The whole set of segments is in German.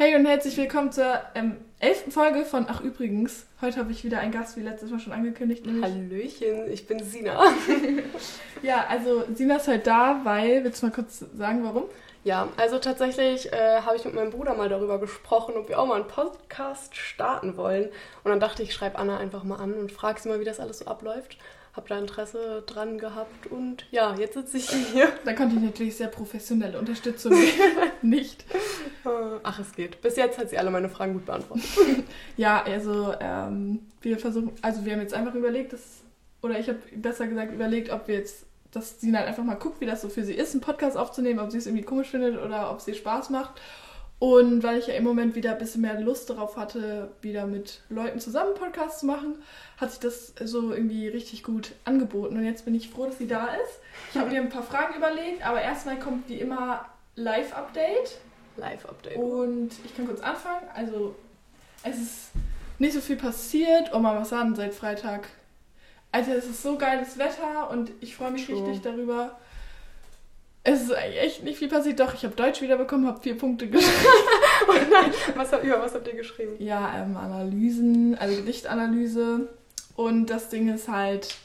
Hey und herzlich willkommen zur ähm, elften Folge von Ach übrigens. Heute habe ich wieder einen Gast, wie letztes Mal schon angekündigt. Nämlich Hallöchen, ich bin Sina. ja, also Sina ist halt da, weil, willst du mal kurz sagen, warum? Ja, also tatsächlich äh, habe ich mit meinem Bruder mal darüber gesprochen, ob wir auch mal einen Podcast starten wollen. Und dann dachte ich, ich schreibe Anna einfach mal an und frage sie mal, wie das alles so abläuft habe da Interesse dran gehabt und ja, jetzt sitze ich hier. Da konnte ich natürlich sehr professionelle Unterstützung nicht. Ach, es geht. Bis jetzt hat sie alle meine Fragen gut beantwortet. ja, also ähm, wir versuchen, also wir haben jetzt einfach überlegt, dass, oder ich habe besser gesagt überlegt, ob wir jetzt, dass sie dann einfach mal guckt, wie das so für sie ist, einen Podcast aufzunehmen, ob sie es irgendwie komisch findet oder ob es ihr Spaß macht. Und weil ich ja im Moment wieder ein bisschen mehr Lust darauf hatte, wieder mit Leuten zusammen Podcasts zu machen, hat sich das so irgendwie richtig gut angeboten. Und jetzt bin ich froh, dass sie da ist. Ich habe mir ein paar Fragen überlegt, aber erstmal kommt wie immer Live-Update. Live-Update. Und ich kann kurz anfangen. Also, es ist nicht so viel passiert. Oh, mal was sagen seit Freitag. Alter, es ist so geiles Wetter und ich freue mich True. richtig darüber. Es ist echt nicht viel passiert. Doch, ich habe Deutsch wiederbekommen, habe vier Punkte geschrieben. oh nein, was, über was habt ihr geschrieben? Ja, ähm, Analysen, also Gedichtanalyse. Und das Ding ist halt,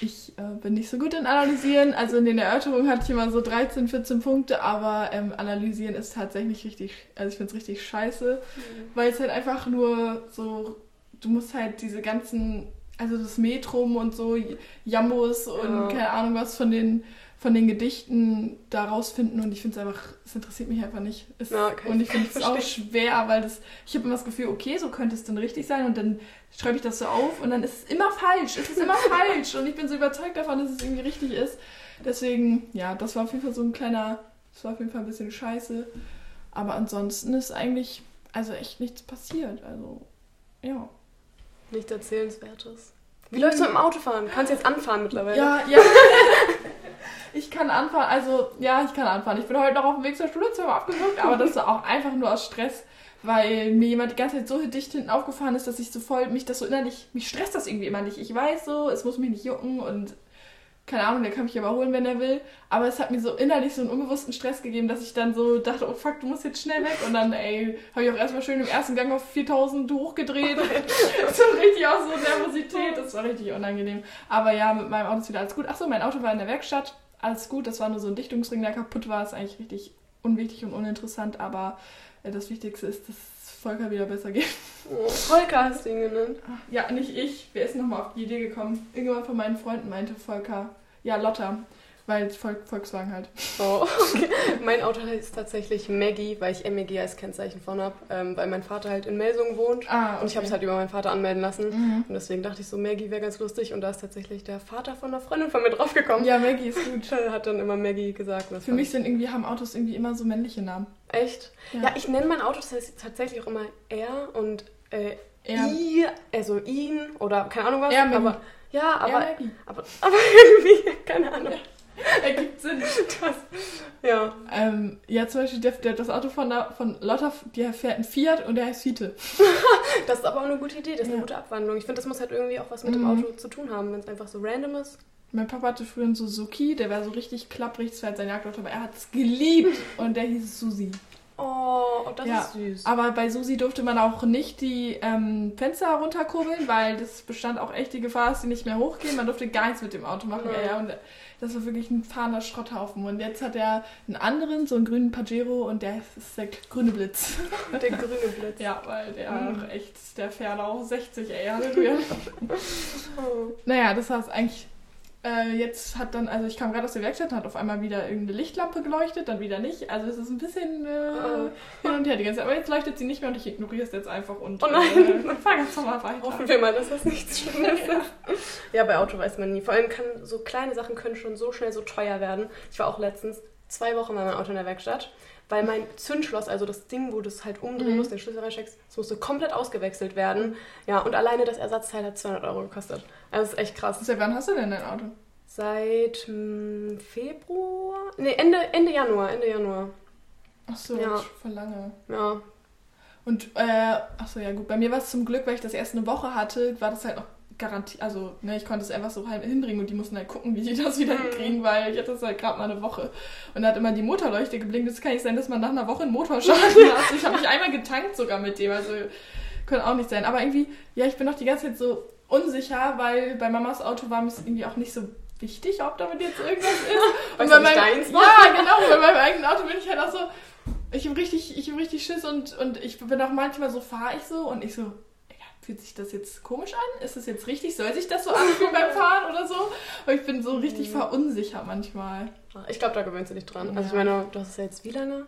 ich äh, bin nicht so gut in Analysieren. Also in den Erörterungen hatte ich immer so 13, 14 Punkte, aber ähm, Analysieren ist tatsächlich richtig, also ich finde es richtig scheiße, mhm. weil es halt einfach nur so, du musst halt diese ganzen, also das Metrum und so, Jambos und keine Ahnung was von den von den Gedichten da rausfinden und ich finde es einfach, es interessiert mich einfach nicht. Es, ja, okay. Und ich finde es auch schwer, weil das, ich habe immer das Gefühl, okay, so könnte es dann richtig sein und dann schreibe ich das so auf und dann ist es immer falsch, es ist immer falsch und ich bin so überzeugt davon, dass es irgendwie richtig ist. Deswegen, ja, das war auf jeden Fall so ein kleiner, das war auf jeden Fall ein bisschen scheiße. Aber ansonsten ist eigentlich, also echt nichts passiert. Also, ja. Nichts Erzählenswertes. Wie läufst du mit dem Autofahren? Kannst du jetzt anfahren mittlerweile? Ja, ja. ich kann anfahren, also ja, ich kann anfahren. Ich bin heute noch auf dem Weg zur Schule, zweimal abgewürgt, aber das ist auch einfach nur aus Stress, weil mir jemand die ganze Zeit so dicht hinten aufgefahren ist, dass ich so voll, mich das so innerlich, mich stresst das irgendwie immer nicht. Ich weiß so, es muss mich nicht jucken und keine Ahnung, der kann mich überholen, wenn er will. Aber es hat mir so innerlich so einen unbewussten Stress gegeben, dass ich dann so dachte, oh fuck, du musst jetzt schnell weg. Und dann, ey, habe ich auch erstmal schön im ersten Gang auf 4000 hochgedreht. so richtig auch so Nervosität. Das war richtig unangenehm. Aber ja, mit meinem Auto ist wieder alles gut. Achso, mein Auto war in der Werkstatt alles gut. Das war nur so ein Dichtungsring, der kaputt war. Ist eigentlich richtig unwichtig und uninteressant, aber äh, das Wichtigste ist, dass Volker wieder besser geht. Oh, Volker hast du ihn genannt. Ja, nicht ich. Wer ist nochmal auf die Idee gekommen? Irgendjemand von meinen Freunden meinte Volker. Ja, Lotta. Weil Volk, Volkswagen halt. Oh, okay. mein Auto heißt tatsächlich Maggie, weil ich MEG als Kennzeichen vorne habe, ähm, weil mein Vater halt in Melsungen wohnt. Ah, okay. Und ich habe es halt über meinen Vater anmelden lassen. Mhm. Und deswegen dachte ich so, Maggie wäre ganz lustig. Und da ist tatsächlich der Vater von einer Freundin von mir draufgekommen. Ja, Maggie ist gut. Hat dann immer Maggie gesagt. Für mich sind irgendwie, haben Autos irgendwie immer so männliche Namen. Echt? Ja, ja ich nenne mein Auto tatsächlich auch immer er und äh, er. I, also ihn oder keine Ahnung was. Maggie. aber ja, aber, aber, aber irgendwie, keine Ahnung. Ergibt Sinn. Das, ja. Ähm, ja, zum Beispiel der, der, das Auto von, von Lotta, der fährt ein Fiat und der heißt Fiete. das ist aber auch eine gute Idee, das ist ja. eine gute Abwandlung. Ich finde, das muss halt irgendwie auch was mit mhm. dem Auto zu tun haben, wenn es einfach so random ist. Mein Papa hatte früher einen Suzuki, der war so richtig klapprig, das war halt sein Jagdauto, aber er hat es geliebt und der hieß Susi. Oh, das ja, ist süß. Aber bei Susi durfte man auch nicht die ähm, Fenster runterkurbeln, weil das bestand auch echt die Gefahr, dass sie nicht mehr hochgehen. Man durfte gar nichts mit dem Auto machen. Ja. Ja, und das war wirklich ein fahrender Schrotthaufen. Und jetzt hat er einen anderen, so einen grünen Pajero, und der ist der grüne Blitz. Der grüne Blitz. ja, weil der mhm. echt, der fährt auch 60, ey, Halleluja. oh. Naja, das heißt eigentlich äh, jetzt hat dann, also ich kam gerade aus der Werkstatt, hat auf einmal wieder irgendeine Lichtlampe geleuchtet, dann wieder nicht. Also es ist ein bisschen äh, oh. hin und her die ganze Zeit. Aber jetzt leuchtet sie nicht mehr und ich ignoriere es jetzt einfach und oh nein, äh, fahr ganz normal weiter. Hoffen wir mal, dass das nichts Schlimmes ist. ja. ja, bei Auto weiß man nie. Vor allem kann so kleine Sachen können schon so schnell so teuer werden. Ich war auch letztens zwei Wochen bei meinem Auto in der Werkstatt weil mein Zündschloss, also das Ding, wo du es halt umdrehen mhm. musst, den Schlüssel reinsteckst, das musste komplett ausgewechselt werden. Ja, und alleine das Ersatzteil hat 200 Euro gekostet. Also das ist echt krass. Seit wann hast du denn dein Auto? Seit hm, Februar? Ne, Ende, Ende Januar, Ende Januar. Ach so, ja. voll lange. Ja. Und, äh, ach so, ja gut. Bei mir war es zum Glück, weil ich das erst eine Woche hatte, war das halt noch garantiert, also ne, ich konnte es einfach so hinbringen und die mussten halt gucken, wie die das wieder mhm. hinkriegen, weil ich hatte das halt gerade mal eine Woche und da hat immer die Motorleuchte geblinkt. Es kann nicht sein, dass man nach einer Woche einen Motorschaden hat. Ich habe mich einmal getankt sogar mit dem, also könnte auch nicht sein. Aber irgendwie, ja, ich bin noch die ganze Zeit so unsicher, weil bei Mamas Auto war mir irgendwie auch nicht so wichtig, ob damit jetzt irgendwas ist. Und bei meinem, ja, genau, bei meinem eigenen Auto bin ich halt auch so, ich habe richtig, ich hab richtig Schiss und, und ich bin auch manchmal so, fahre ich so und ich so, fühlt sich das jetzt komisch an? Ist das jetzt richtig? Soll sich das so anfühlen beim Fahren oder so? Und ich bin so richtig mhm. verunsichert manchmal. Ich glaube, da gewöhnst du dich dran. Ja. Also ich meine, du hast es ja jetzt wie lange?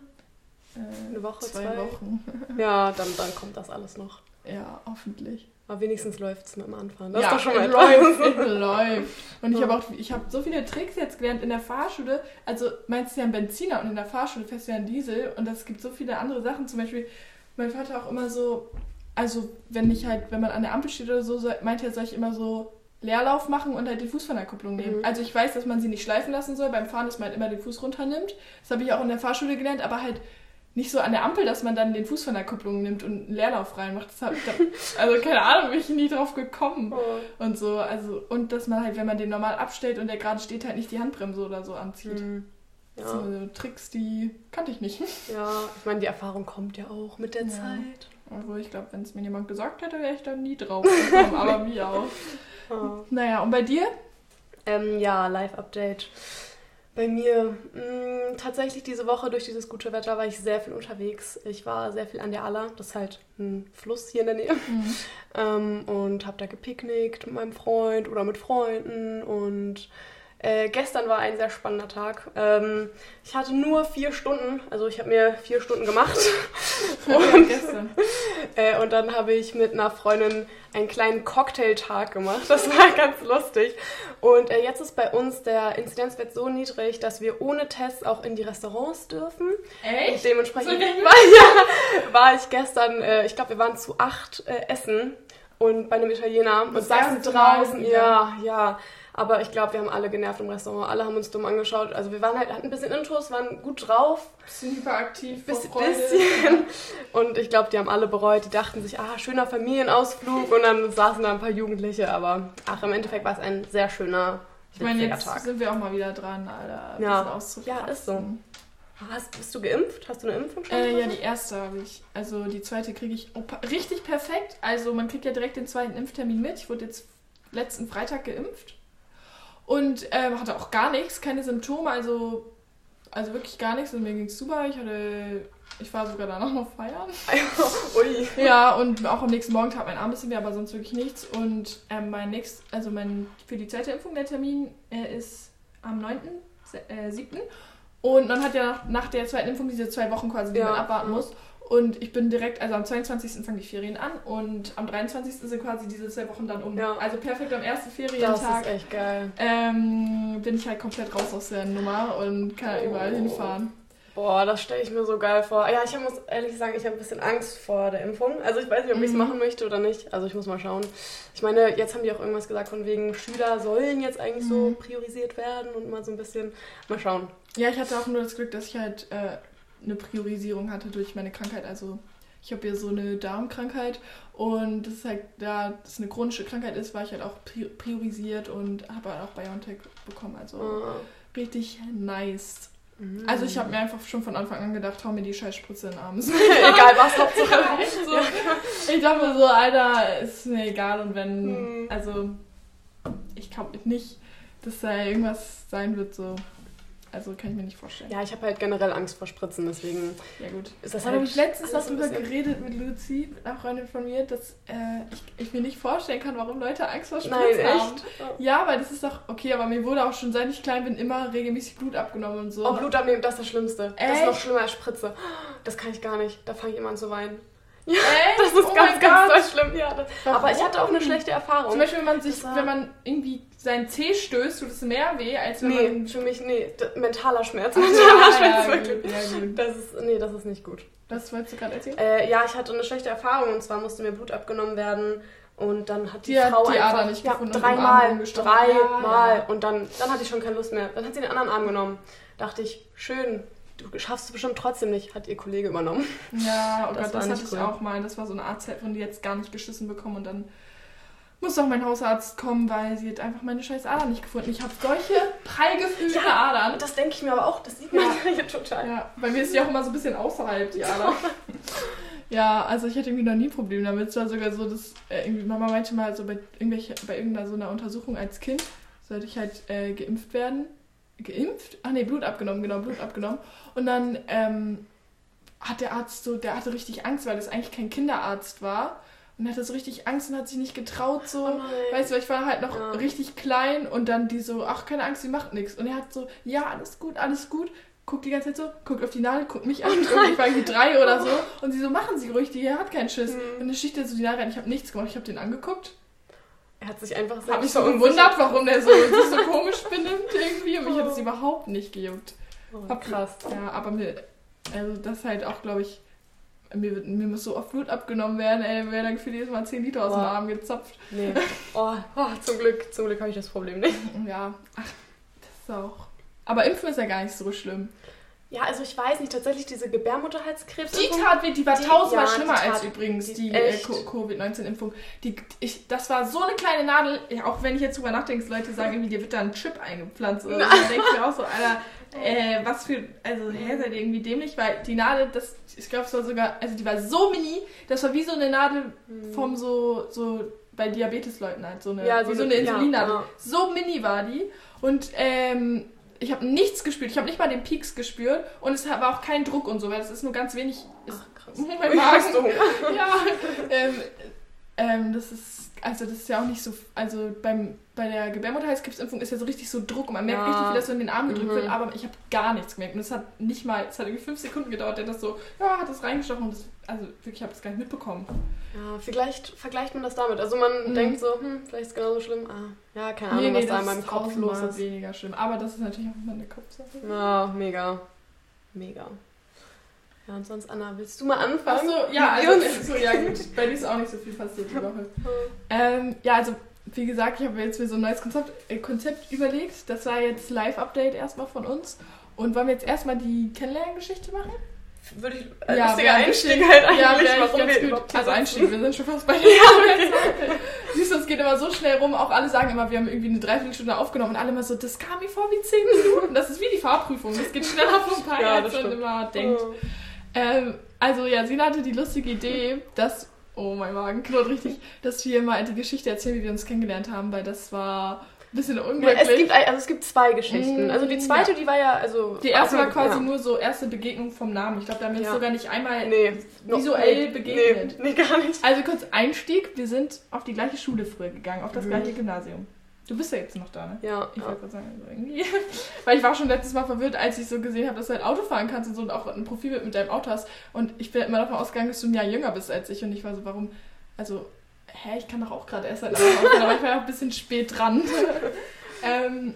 Äh, Eine Woche, zwei, zwei Wochen. ja, dann, dann kommt das alles noch. Ja, hoffentlich. Aber wenigstens läuft es mit dem Anfahren. Das ja, ist doch schon mal läuft, läuft. Und ich habe auch, ich habe so viele Tricks jetzt gelernt in der Fahrschule. Also meinst du ja ein Benziner und in der Fahrschule fährst du ja einen Diesel und es gibt so viele andere Sachen. Zum Beispiel, mein Vater auch immer so, also wenn ich halt, wenn man an der Ampel steht oder so, meint er, soll ich immer so Leerlauf machen und halt die Fußverderkupplung nehmen. Mhm. Also ich weiß, dass man sie nicht schleifen lassen soll beim Fahren, dass man halt immer den Fuß runternimmt. Das habe ich auch in der Fahrschule gelernt, aber halt nicht so an der Ampel, dass man dann den Fuß von der Kupplung nimmt und einen Leerlauf reinmacht. Das hab ich da, also keine Ahnung, bin ich nie drauf gekommen. Oh. Und so, also, und dass man halt, wenn man den normal abstellt und der gerade steht, halt nicht die Handbremse oder so anzieht. Mhm. Ja. So Tricks, die kannte ich nicht. Ja, ich meine, die Erfahrung kommt ja auch mit der ja. Zeit. Also ich glaube, wenn es mir jemand gesagt hätte, wäre ich da nie drauf gekommen, aber wie auch. Oh. Naja, und bei dir? Ähm, ja, Live-Update. Bei mir mh, mm, tatsächlich diese Woche durch dieses gute Wetter war ich sehr viel unterwegs. Ich war sehr viel an der Aller, das ist halt ein Fluss hier in der Nähe. Mhm. Ähm, und habe da gepicknickt mit meinem Freund oder mit Freunden und äh, gestern war ein sehr spannender Tag. Ähm, ich hatte nur vier Stunden, also ich habe mir vier Stunden gemacht. und. Äh, und dann habe ich mit einer Freundin einen kleinen Cocktailtag gemacht. Das war ganz lustig. Und äh, jetzt ist bei uns der Inzidenzwert so niedrig, dass wir ohne Tests auch in die Restaurants dürfen. Echt? Und dementsprechend so war, ja, war, ich gestern, äh, ich glaube, wir waren zu acht äh, essen und bei einem Italiener und saßen draußen. Ja, ja. Aber ich glaube, wir haben alle genervt im Restaurant. Alle haben uns dumm angeschaut. Also wir waren halt, hatten ein bisschen Intros, waren gut drauf. Bisschen hyperaktiv. Bisschen. bisschen. Und ich glaube, die haben alle bereut. Die dachten sich, ah, schöner Familienausflug. Und dann saßen da ein paar Jugendliche. Aber ach, im Endeffekt war es ein sehr schöner Ich meine, jetzt Tag. sind wir auch mal wieder dran, Alter. Ja, ja ist so. Hast, bist du geimpft? Hast du eine Impfung schon? Äh, ja, die erste habe ich. Also die zweite kriege ich oh, richtig perfekt. Also man kriegt ja direkt den zweiten Impftermin mit. Ich wurde jetzt letzten Freitag geimpft. Und ähm, hatte auch gar nichts, keine Symptome, also, also wirklich gar nichts. Und mir ging es super. Ich hatte, ich war sogar danach noch feiern. Ui. Ja, und auch am nächsten Morgen tat mein Arm ein bisschen weh, aber sonst wirklich nichts. Und ähm, mein nächst, also mein für die zweite Impfung der Termin äh, ist am 9. Äh, 7. Und man hat ja nach, nach, der zweiten Impfung diese zwei Wochen quasi, die ja. man abwarten muss. Und ich bin direkt, also am 22. fangen die Ferien an und am 23. sind quasi diese zwei Wochen dann um. Ja. Also perfekt am ersten Ferientag. Das ist echt geil. Ähm, bin ich halt komplett raus aus der Nummer und kann oh. überall hinfahren. Boah, das stelle ich mir so geil vor. Ja, ich muss ehrlich sagen, ich habe ein bisschen Angst vor der Impfung. Also ich weiß nicht, ob ich es mhm. machen möchte oder nicht. Also ich muss mal schauen. Ich meine, jetzt haben die auch irgendwas gesagt von wegen Schüler sollen jetzt eigentlich mhm. so priorisiert werden und mal so ein bisschen mal schauen. Ja, ich hatte auch nur das Glück, dass ich halt äh, eine Priorisierung hatte durch meine Krankheit. Also ich habe ja so eine Darmkrankheit und das ist halt, da das eine chronische Krankheit ist, war ich halt auch priorisiert und habe halt auch BioNTech bekommen. Also oh. richtig nice. Mhm. Also ich habe mir einfach schon von Anfang an gedacht, hau mir die Scheißspritze in den Arm. egal was, Hauptsache. so. Ich dachte mir so, Alter, ist mir egal und wenn, mhm. also ich glaube nicht, dass da irgendwas sein wird, so also kann ich mir nicht vorstellen. Ja, ich habe halt generell Angst vor Spritzen, deswegen. Ja, gut. Ist das da halt habe ich letztens noch drüber geredet mit mit einer Freundin von mir, dass äh, ich, ich, mir nicht vorstellen kann, warum Leute Angst vor Spritzen Nein, echt? haben. Ja, weil das ist doch okay, aber mir wurde auch schon seit ich klein bin immer regelmäßig Blut abgenommen und so. Oh, Blut abnehmen, das ist das Schlimmste. Echt? Das ist noch schlimmer als Spritze. Das kann ich gar nicht. Da fange ich immer an zu weinen. Ja, Echt? das ist oh ganz, ganz schlimm. Ja, das, aber ich hatte auch eine schlechte Erfahrung. Zum Beispiel, wenn man sich, wenn man irgendwie seinen Zeh stößt, tut es mehr weh, als wenn nee, man... für mich, nee, mentaler Schmerz. Mentaler ja, Schmerz, ja, wirklich. Ja, gut. Das ist, nee, das ist nicht gut. Was wolltest du gerade erzählen? Äh, ja, ich hatte eine schlechte Erfahrung und zwar musste mir Blut abgenommen werden und dann hat die, die Frau die einfach... nicht ja, dreimal, dreimal ja, und dann, dann hatte ich schon keine Lust mehr. Dann hat sie den anderen Arm genommen. Dachte ich, schön, du schaffst es bestimmt trotzdem nicht, hat ihr Kollege übernommen. Ja, oh das Gott, das hatte cool. ich auch mal. Das war so eine Art von die jetzt gar nicht geschissen bekommen und dann muss doch mein Hausarzt kommen, weil sie hat einfach meine scheiß Adern nicht gefunden. Ich habe solche prall gefühlte ja, Adern. Das denke ich mir aber auch, das sieht man ja hier total. Ja, bei mir ist die auch immer so ein bisschen außerhalb, die Ader. ja, also ich hatte irgendwie noch nie Probleme damit. Es war sogar so, dass äh, irgendwie Mama meinte mal so bei, irgendwelche, bei irgendeiner so einer Untersuchung als Kind sollte ich halt äh, geimpft werden. Geimpft? Ach nee, Blut abgenommen, genau, Blut abgenommen. Und dann ähm, hat der Arzt so, der hatte richtig Angst, weil das eigentlich kein Kinderarzt war. Und hatte so richtig Angst und hat sich nicht getraut, so. Oh weißt du, ich war halt noch ja. richtig klein und dann die so, ach, keine Angst, sie macht nichts. Und er hat so, ja, alles gut, alles gut. Guckt die ganze Zeit so, guckt auf die Nadel, guckt mich an. Oh ich war irgendwie drei oder so. Und sie so, machen Sie ruhig, die hat keinen Schiss. Mhm. Und dann schießt er so die Nadel rein. Ich habe nichts gemacht, ich habe den angeguckt. Er hat sich einfach so. Hab mich so gewundert, warum der so, sich so komisch benimmt irgendwie. Und mich hat es überhaupt nicht gejuckt. Oh, hab krass. Ja, aber mir, also das ist halt auch, glaube ich, mir, mir muss so oft Blut abgenommen werden, ey, wäre dann gefühlt jedes Mal 10 Liter aus dem Arm gezapft. Nee. Oh, oh, zum Glück, zum Glück habe ich das Problem nicht. Ja, ach, das ist auch. Aber Impfen ist ja gar nicht so schlimm. Ja, also ich weiß nicht, tatsächlich diese Gebärmutterhalskrebs. Die tat die war die, tausendmal ja, schlimmer als übrigens die, die äh, Covid-19-Impfung. Die, ich, das war so eine kleine Nadel, auch wenn ich jetzt drüber nachdenke, Leute sagen irgendwie, dir wird da ein Chip eingepflanzt. Oder so. Dann denke ich mir auch so, Alter, äh, was für, also, hä, seid ihr irgendwie dämlich? Weil die Nadel, das, ich glaube, es war sogar, also die war so mini, das war wie so eine Nadel hm. vom so, so, bei Diabetesleuten halt, so eine, ja, wie so eine Insulinnadel. Ja, So mini war die. Und, ähm, ich habe nichts gespürt. Ich habe nicht mal den Peaks gespürt und es war auch kein Druck und so, weil es ist nur ganz wenig. Ist, Ach, krass. Mein Magen. ja. Ähm, ähm, das ist also das ist ja auch nicht so, also beim, bei der Gebärmutterhalskrebsimpfung ist ja so richtig so Druck und man merkt ja. richtig, wie das so in den Arm gedrückt mhm. wird, aber ich habe gar nichts gemerkt und es hat nicht mal, es hat irgendwie fünf Sekunden gedauert, der das so, ja, hat das reingestochen und das, also wirklich, ich habe das gar nicht mitbekommen. Ja, vielleicht vergleicht man das damit, also man mhm. denkt so, hm, vielleicht ist es genauso schlimm, ah, ja, keine Ahnung, nee, nee, was da in meinem Kopf los ist. weniger schlimm, aber das ist natürlich auch immer eine Kopfsache. Ja, mega, mega. Ja, und sonst, Anna, willst du mal anfangen? Achso, ja, also, so, ja gut, bei dir ist auch nicht so viel passiert die Woche. ähm, ja, also, wie gesagt, ich habe jetzt mir so ein neues Konzept, äh, Konzept überlegt. Das war jetzt Live-Update erstmal von uns. Und wollen wir jetzt erstmal die Kennenlerngeschichte machen? Würde ich, äh, ja, lustiger Einstieg halt eigentlich, ja, warum ganz wir gut. Also Einstieg, wir sind schon fast bei der ja, okay. Siehst du, es geht immer so schnell rum, auch alle sagen immer, wir haben irgendwie eine Dreiviertelstunde aufgenommen und alle immer so, das kam mir vor wie zehn Minuten. Das ist wie die Fahrprüfung, das geht schneller vorbei, ja, als man immer denkt. Oh. Ähm, also ja, Sina hatte die lustige Idee, dass, oh mein Magen knurrt richtig, dass wir mal die Geschichte erzählen, wie wir uns kennengelernt haben, weil das war ein bisschen unglücklich. Ja, es, gibt, also es gibt zwei Geschichten. Also die zweite, ja. die war ja, also... Die erste war quasi ja. nur so erste Begegnung vom Namen. Ich glaube, da haben wir uns sogar nicht einmal nee, visuell nee, begegnet. Nee, nee, gar nicht. Also kurz Einstieg, wir sind auf die gleiche Schule früher gegangen, auf das mhm. gleiche Gymnasium. Du bist ja jetzt noch da, ne? Ja. Ich wollte gerade sagen, also irgendwie. Weil ich war schon letztes Mal verwirrt, als ich so gesehen habe, dass du halt Auto fahren kannst und so und auch ein Profil mit, deinem Auto hast. Und ich bin immer davon ausgegangen, dass du ein Jahr jünger bist als ich. Und ich war so, warum? Also, hä, ich kann doch auch gerade erst halt fahren, aber ich war ja auch ein bisschen spät dran. ähm,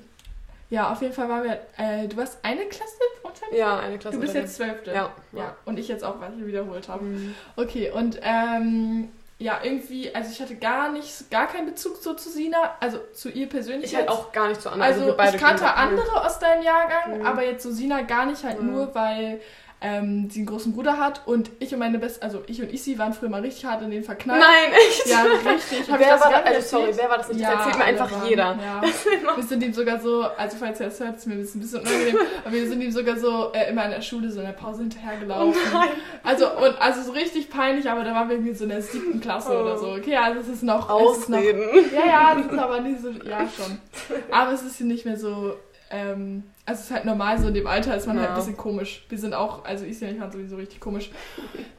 ja, auf jeden Fall waren wir. Äh, du warst eine Klasse unter mir? Ja, eine Klasse. Du bist jetzt zwölfte. Ja. ja. Und ich jetzt auch, weil ich wiederholt habe. Mhm. Okay, und ähm, ja, irgendwie, also ich hatte gar nicht, gar keinen Bezug so zu Sina, also zu ihr persönlich. Ich halt auch gar nicht zu anderen. Also, also ich kannte andere aus deinem Jahrgang, mhm. aber jetzt so Sina gar nicht halt mhm. nur, weil ähm, sie einen großen Bruder hat und ich und meine beste, also ich und Isi waren früher mal richtig hart in den verknallt. Nein, echt? Ja, richtig. Hab wer war das? Also, sorry, wer war das nicht? Ja, das erzählt mir einfach waren, jeder. Ja. wir sind ihm sogar so, also falls ihr das hört, ist mir ein bisschen, unangenehm, aber wir sind ihm sogar so äh, immer in der Schule so in der Pause hinterhergelaufen. Oh nein. Also, und, also so richtig peinlich, aber da waren wir irgendwie so in der siebten Klasse oh. oder so. Okay, also es ist noch... Ausreden. Ist noch, ja, ja, das ist aber nicht so, ja schon. Aber es ist nicht mehr so ähm, also es ist halt normal, so in dem Alter ist man ja. halt ein bisschen komisch. Wir sind auch, also ich sehe nicht mal sowieso richtig komisch.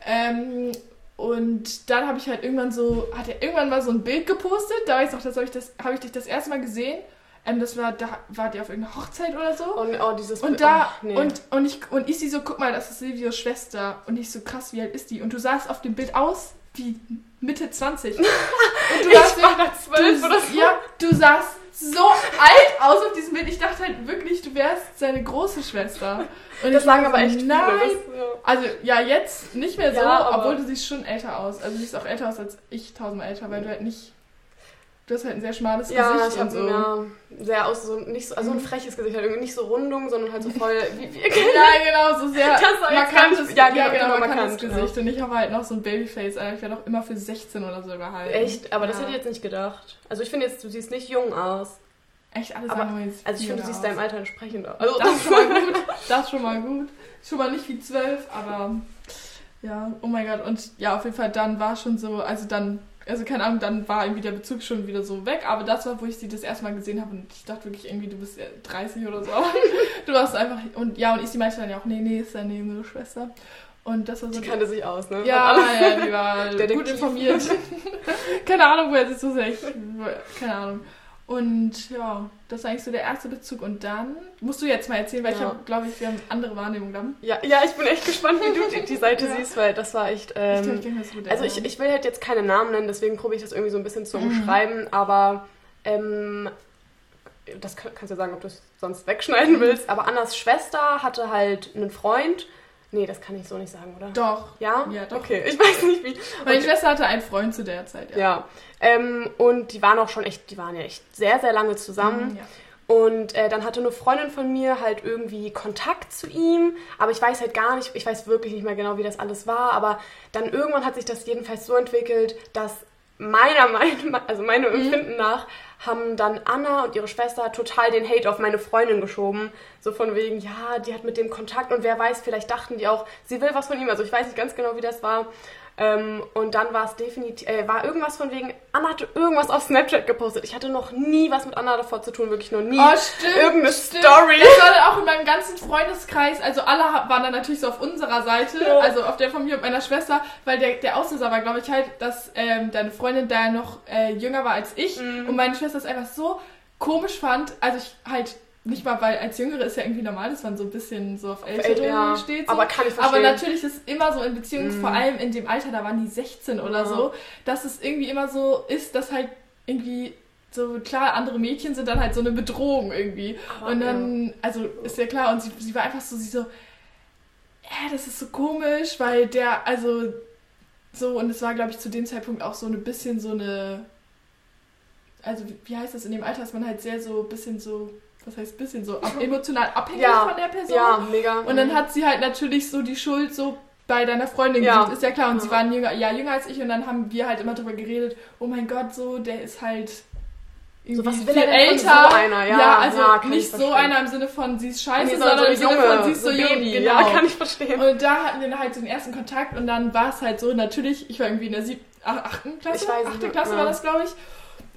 ähm, und dann habe ich halt irgendwann so, hat er irgendwann mal so ein Bild gepostet, da weiß ich noch, das habe ich, das, hab ich dich das erste Mal gesehen. Ähm, das war, da war die auf irgendeiner Hochzeit oder so. Und, oh, dieses und da, oh, nee. und, und ich, und ich sie so, guck mal, das ist Silvios Schwester. Und ich so, krass, wie alt ist die? Und du sahst auf dem Bild aus wie Mitte 20. Und du ich war da 12 oder so. Ja, du sahst so alt aus auf diesem Bild. Ich dachte halt wirklich, du wärst seine große Schwester. Und das sagen aber echt nein. Viele, ja. Also ja, jetzt nicht mehr so, ja, obwohl du siehst schon älter aus. Also du siehst auch älter aus als ich, tausendmal älter, weil du halt nicht Du hast halt ein sehr schmales ja, Gesicht ich und so. Ja, sehr aus, so nicht so, also ein mhm. freches Gesicht, halt irgendwie nicht so Rundung, sondern halt so voll wie wir. ja, genau, so sehr markantes, ja, genau, ja, genau, genau markantes Gesicht. Ja. Und ich habe halt noch so ein Babyface, ich werde auch immer für 16 oder so gehalten. Echt? Aber ja. das hätte ich jetzt nicht gedacht. Also ich finde jetzt, du siehst nicht jung aus. Echt, alles aber, sagen jetzt Also ich finde, du siehst deinem Alter entsprechend aus. Also das ist schon mal gut. Das ist schon mal gut. Schon mal nicht wie 12, aber ja, oh mein Gott. Und ja, auf jeden Fall dann war schon so, also dann also keine Ahnung, dann war irgendwie der Bezug schon wieder so weg, aber das war, wo ich sie das erste Mal gesehen habe und ich dachte wirklich irgendwie, du bist 30 oder so. du warst einfach, und ja, und ich, sie meinte dann ja auch, nee, nee, ist deine jüngere Schwester. Und das war so. Die kannte sich aus, ne? Ja, ja, die war gut informiert. keine Ahnung, woher sie so sehr, keine Ahnung. Und ja, das war eigentlich so der erste Bezug. Und dann musst du jetzt mal erzählen, weil ja. ich habe, glaube ich, wir haben andere Wahrnehmungen dann. Ja, ja, ich bin echt gespannt, wie du die, die Seite ja. siehst, weil das war echt. Ähm, ich denke, das also ich, ich will halt jetzt keine Namen nennen, deswegen probiere ich das irgendwie so ein bisschen zu mhm. umschreiben, aber ähm, das kann, kannst du sagen, ob du es sonst wegschneiden mhm. willst. Aber Annas Schwester hatte halt einen Freund Nee, das kann ich so nicht sagen, oder? Doch. Ja? Ja, doch. Okay, ich weiß nicht wie. Meine okay. Schwester hatte einen Freund zu der Zeit, ja. Ja. Ähm, und die waren auch schon echt, die waren ja echt sehr, sehr lange zusammen. Mhm, ja. Und äh, dann hatte eine Freundin von mir halt irgendwie Kontakt zu ihm, aber ich weiß halt gar nicht, ich weiß wirklich nicht mehr genau, wie das alles war, aber dann irgendwann hat sich das jedenfalls so entwickelt, dass meiner Meinung, also meinem mhm. Empfinden nach, haben dann Anna und ihre Schwester total den Hate auf meine Freundin geschoben. So von wegen, ja, die hat mit dem Kontakt und wer weiß, vielleicht dachten die auch, sie will was von ihm. Also ich weiß nicht ganz genau, wie das war. Ähm, und dann war es definitiv, äh, war irgendwas von wegen, Anna hatte irgendwas auf Snapchat gepostet. Ich hatte noch nie was mit Anna davor zu tun, wirklich noch nie. Oh, stimmt. Irgendeine stimmt. Story. Das war dann auch in meinem ganzen Freundeskreis, also alle waren dann natürlich so auf unserer Seite, ja. also auf der von mir und meiner Schwester, weil der, der Auslöser war, glaube ich, halt, dass ähm, deine Freundin da noch äh, jünger war als ich mhm. und meine Schwester es einfach so komisch fand, also ich halt nicht mal, weil als Jüngere ist ja irgendwie normal, dass man so ein bisschen so auf Ältere ja, steht. So. Aber kann ich verstehen. Aber natürlich ist immer so in Beziehungen, mm. vor allem in dem Alter, da waren die 16 oder ja. so, dass es irgendwie immer so ist, dass halt irgendwie so klar, andere Mädchen sind dann halt so eine Bedrohung irgendwie. Aber und dann, ja. also ist ja klar, und sie, sie war einfach so, sie so, ja, das ist so komisch, weil der, also so, und es war, glaube ich, zu dem Zeitpunkt auch so ein bisschen so eine, also wie heißt das, in dem Alter ist man halt sehr so ein bisschen so was heißt bisschen so, ab, emotional abhängig ja, von der Person. Ja, mega. Und dann hat sie halt natürlich so die Schuld so bei deiner Freundin ja. gesucht, ist ja klar. Und ja. sie waren jünger, ja, jünger als ich und dann haben wir halt immer darüber geredet, oh mein Gott, so, der ist halt so, was will viel er älter. so einer, ja. Ja, also ja, nicht so einer im Sinne von sie ist scheiße, nee, sondern so im Sinne von sie ist so, so jung. Baby. Genau. Ja, kann ich verstehen. Und da hatten wir halt so den ersten Kontakt und dann war es halt so, natürlich, ich war irgendwie in der siebten, achten Klasse, achte Klasse war das, glaube ich.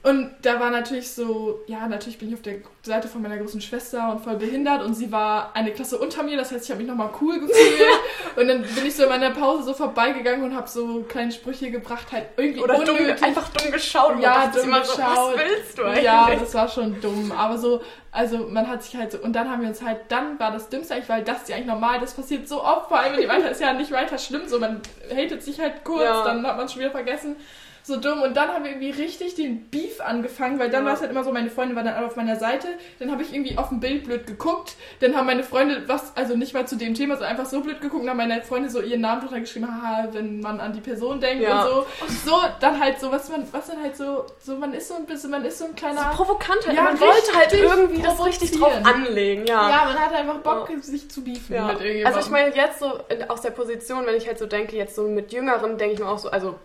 Und da war natürlich so, ja, natürlich bin ich auf der Seite von meiner großen Schwester und voll behindert und sie war eine Klasse unter mir, das heißt, ich habe mich nochmal cool gefühlt. und dann bin ich so in meiner Pause so vorbeigegangen und habe so kleine Sprüche gebracht, halt irgendwie Oder dumm, einfach dumm geschaut. Ja, dumm geschaut. So, was willst du eigentlich? Ja, das war schon dumm. Aber so, also man hat sich halt so, und dann haben wir uns halt, dann war das Dümmste eigentlich, weil das ist ja eigentlich normal, das passiert so oft, vor allem in dem Alter ist ja nicht weiter schlimm, so man hatet sich halt kurz, ja. dann hat man es schon wieder vergessen so dumm. Und dann haben wir irgendwie richtig den Beef angefangen, weil dann ja. war es halt immer so, meine Freunde waren dann alle auf meiner Seite. Dann habe ich irgendwie auf dem Bild blöd geguckt. Dann haben meine Freunde was, also nicht mal zu dem Thema, sondern einfach so blöd geguckt. Dann haben meine Freunde so ihren Namen drunter geschrieben, haha, wenn man an die Person denkt ja. und so. So, dann halt so, was man, was dann halt so, so, man ist so ein bisschen, man ist so ein kleiner. So provokant halt. Ja, man wollte halt irgendwie das richtig drauf anlegen, ja. Ja, man hat einfach Bock, ja. sich zu beefen mit irgendjemandem. Also ich meine, jetzt so in, aus der Position, wenn ich halt so denke, jetzt so mit Jüngeren, denke ich mir auch so, also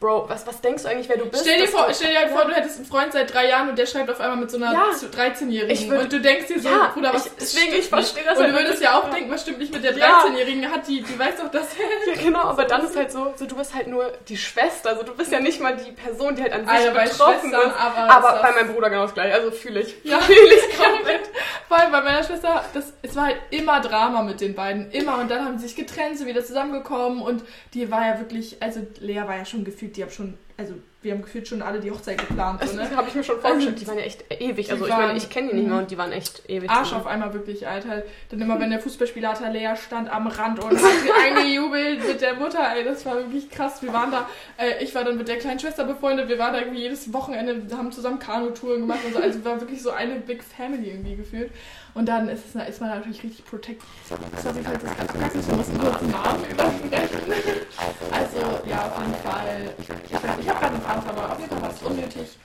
Bro, was, was denkst du eigentlich, wer du bist? Stell dir, vor, stell dir halt vor, du hättest einen Freund seit drei Jahren und der schreibt auf einmal mit so einer ja. 13-Jährigen. Und du denkst dir so, ja, Bruder, was ich, Deswegen, ich verstehe das Und du würdest ja auch denken, was stimmt nicht mit der 13-Jährigen? Hat die, die weiß doch das. ja, genau, aber dann ist halt so, so, du bist halt nur die Schwester. Also du bist ja nicht mal die Person, die halt an sich also betroffen ist. Aber, aber bei meinem Bruder genau das gleiche. Also fühle ich. Ja. Fühle ich komplett. Vor allem bei meiner Schwester, das, es war halt immer Drama mit den beiden. Immer. Und dann haben sie sich getrennt, sind wieder zusammengekommen. Und die war ja wirklich, also Lea war ja schon gefühlt, die haben schon also wir haben gefühlt schon alle die Hochzeit geplant. So, ne? Das habe ich mir schon vorgestellt. Also, die waren ja echt ewig. Also ich meine, ich kenne die nicht mehr und die waren echt ewig. Arsch auf einmal wirklich, Alter. Dann immer, wenn der Fußballspieler Lea stand am Rand und hat eingejubelt mit der Mutter, ey, das war wirklich krass. Wir waren da, äh, ich war dann mit der kleinen Schwester befreundet, wir waren da irgendwie jedes Wochenende, haben zusammen Kanutouren gemacht und so. Also war wirklich so eine Big Family irgendwie gefühlt. Und dann ist, es, ist man natürlich richtig protected. Das ganz krass. Ich muss einen kurzen Namen Also, ja, auf jeden Fall. Ich, ich, ich habe gerade einen Faden, aber auf jeden Fall war es unnötig.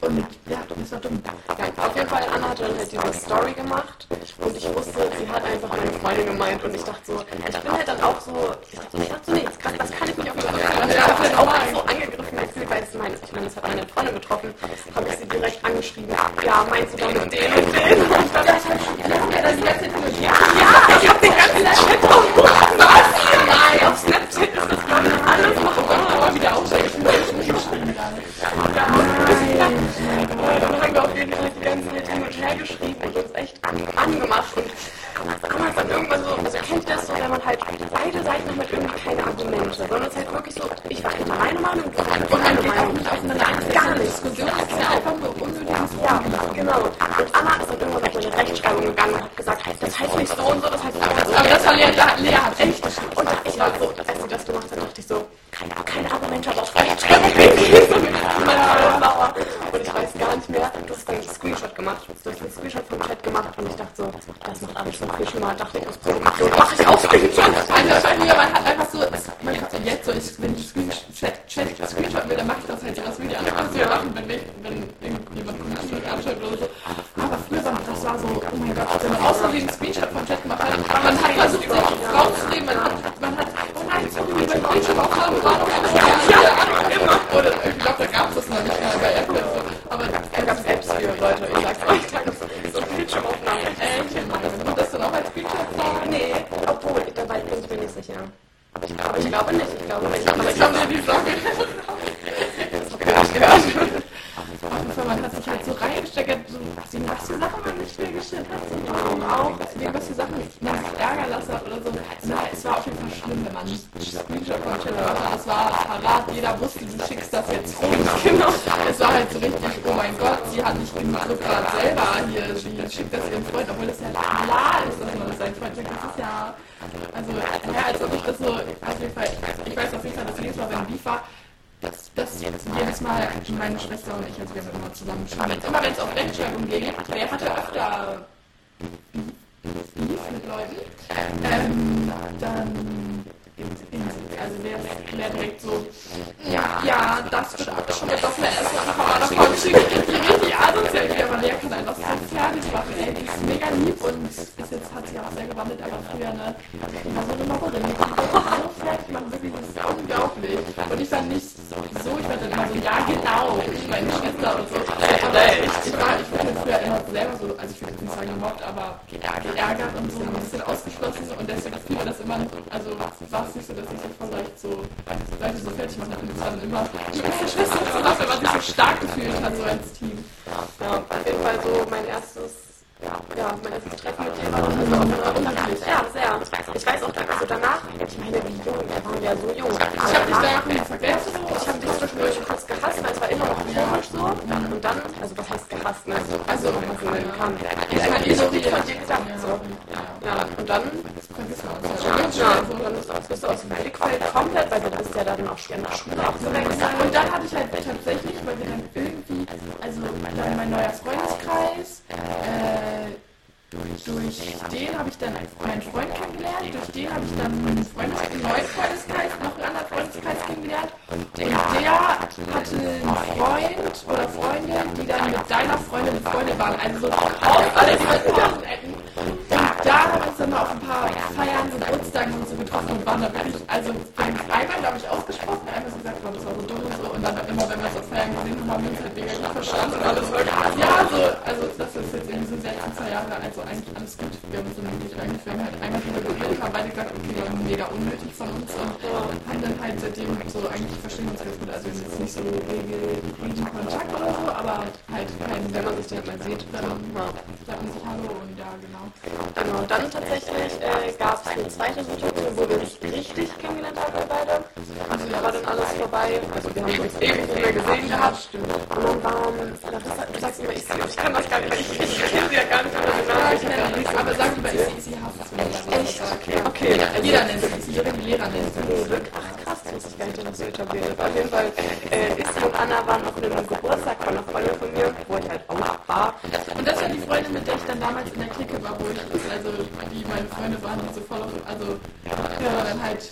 Und ja, das war dumm. Ja, auf jeden Fall, Anna hat dann halt diese Story gemacht und ich wusste, sie hat einfach meine Freundin gemeint und ich dachte so, ich bin halt dann auch so, ich dachte so, ich dachte so nee, das kann, das kann ich nicht auf jeden Fall. Ich habe halt auch so gefühlt, weil es meine, ich meine, das hat meine Freundin betroffen, habe ich sie direkt angeschrieben, ja, meinst du damit den und den? Und dann, ja, ja, ich habe den ganzen Chat aufgemacht. Was? Nein, auf Snapchat ist das, glaube ich, alles noch immer wieder aufschreiben. Dann haben wir auf jeden Fall die ganze Zeit hin und her geschrieben und uns echt angemacht. Und Anna hat dann irgendwann so, also kennt das so, wenn man halt beide Seiten halt irgendwie keine Argumente, sondern es halt wirklich so, ich war immer meine Meinung und meine Meinung. Nicht aufeinander gar nicht. Diskussion ist ja einfach nur unnötiges Ja, genau. Und Anna ist dann irgendwann auf eine Rechtschreibung gegangen und hat gesagt, das heißt nicht so und so, das heißt so. Aber das war Lea, Lea hat echt. Und ich war so, als sie das gemacht hat, dachte ich so, keine Argumente, aber auf Rechtschreibung. so, das macht alles so viel schlimmer, dachte ich mach ich auch Screenshot. Also bei mir, man hat Mal meine Schwester und ich, also wir haben immer zusammen geschrieben, immer wenn es auf Rechtschreibung ging, wer hatte öfter Beef mit Leuten, ähm, dann also wer, wer direkt so, ja, ja das schon, schon etwas mehr essen, dann kann man davon asozial, aber Lea kann einfach so fertig machen, ey, die ist mega lieb und bis jetzt hat sie auch sehr gewandelt, aber früher, ne, immer so eine Mobberin, die so fertig machen, wirklich, das ist unglaublich. Und ich fand nicht so, ich fand dann immer so, ja genau, ich meine Schwester und so. Aber ich war, ich wurde früher immer selber so, also ich würde nicht sagen gemobbt, aber geärgert und so ein bisschen ausgeschlossen und deswegen fiel das immer, also war es nicht so, dass ich so voll leicht so, Leute so fertig machen und dann immer die beste Schwester zusammen, wenn man sich so stark gefühlt hat, so als Team. Ja, auf jeden Fall so mein erstes ja, mein erstes Treffen mit dir war also auch unheimlich. Ja, sehr. Ich weiß auch, also danach, ich meine, wie jung, wir waren ja so jung. Ich habe dich danach nie vergessen. Ich habe dich zwischendurch kurz gehasst, weil es war immer noch komisch so. Und dann, also was heißt gehasst, ne? Also, was man kann. Ich meine, ich so wie von dir gesagt, so. Ja, und dann, ja, und dann bist du aus, dem Blickfeld komplett, weil du bist ja dann auch schon in der Schule abgewechselt. Und dann hatte ich halt tatsächlich, weil wir dann irgendwie, also mein neuer Freundeskreis, äh, durch, den habe ich dann meinen Freund kennengelernt, durch den habe ich dann einen, Freund, einen neuen Freundeskreis, noch einen anderen Freundeskreis kennengelernt. Und der hatte einen Freund oder Freundin, die dann mit deiner Freundin Freunde waren. Also so aus alle diese Ecken. Und da haben wir uns dann mal auf ein paar Feiern, so Geburtstagen und so getroffen und waren da wirklich, also einmal, glaube ich, ausgesprochen, einmal so gesagt, das war so dumm und so. Und dann immer, wenn wir auf Feiern gesehen haben, haben wir uns halt mega gut verstanden und alles. Ja, 20er Jahre, also eigentlich alles gut. Wir haben so nämlich eigentlich, wir haben halt einmal drüber geredet, haben beide gesagt, okay, waren mega unnötig von uns und haben dann halt seitdem halt so eigentlich verstehen wir uns ganz gut. Also wir sind jetzt nicht so in Kontakt oder so, aber halt kein, wenn man sich dann mal sieht, dann sagt man sich Hallo und ja, genau. Genau, dann tatsächlich äh, gab es eine zweite Situation, wo wir uns richtig kennengelernt haben, wir beide. Also da war dann alles vorbei, also wir haben uns ewig nicht mehr gesehen gehabt. Stimmt ich, kann das gar nicht, ich, ich kenne sie ja gar nicht kenne nicht, aber sag lieber, ich sehe sie haft. Echt? Okay. Jeder nennt sie, jeder Lehrer nennt sie. Ach krass, das ich gar nicht, sie etabliert Auf jeden Fall, äh, Issy und Anna waren auf einem Geburtstag von einer Freundin von mir, wo ich halt auch war. Und das war die Freundin, mit der ich dann damals in der Clique war, wo ich, also die meine Freunde waren, die so voll auf, also, ja, dann halt,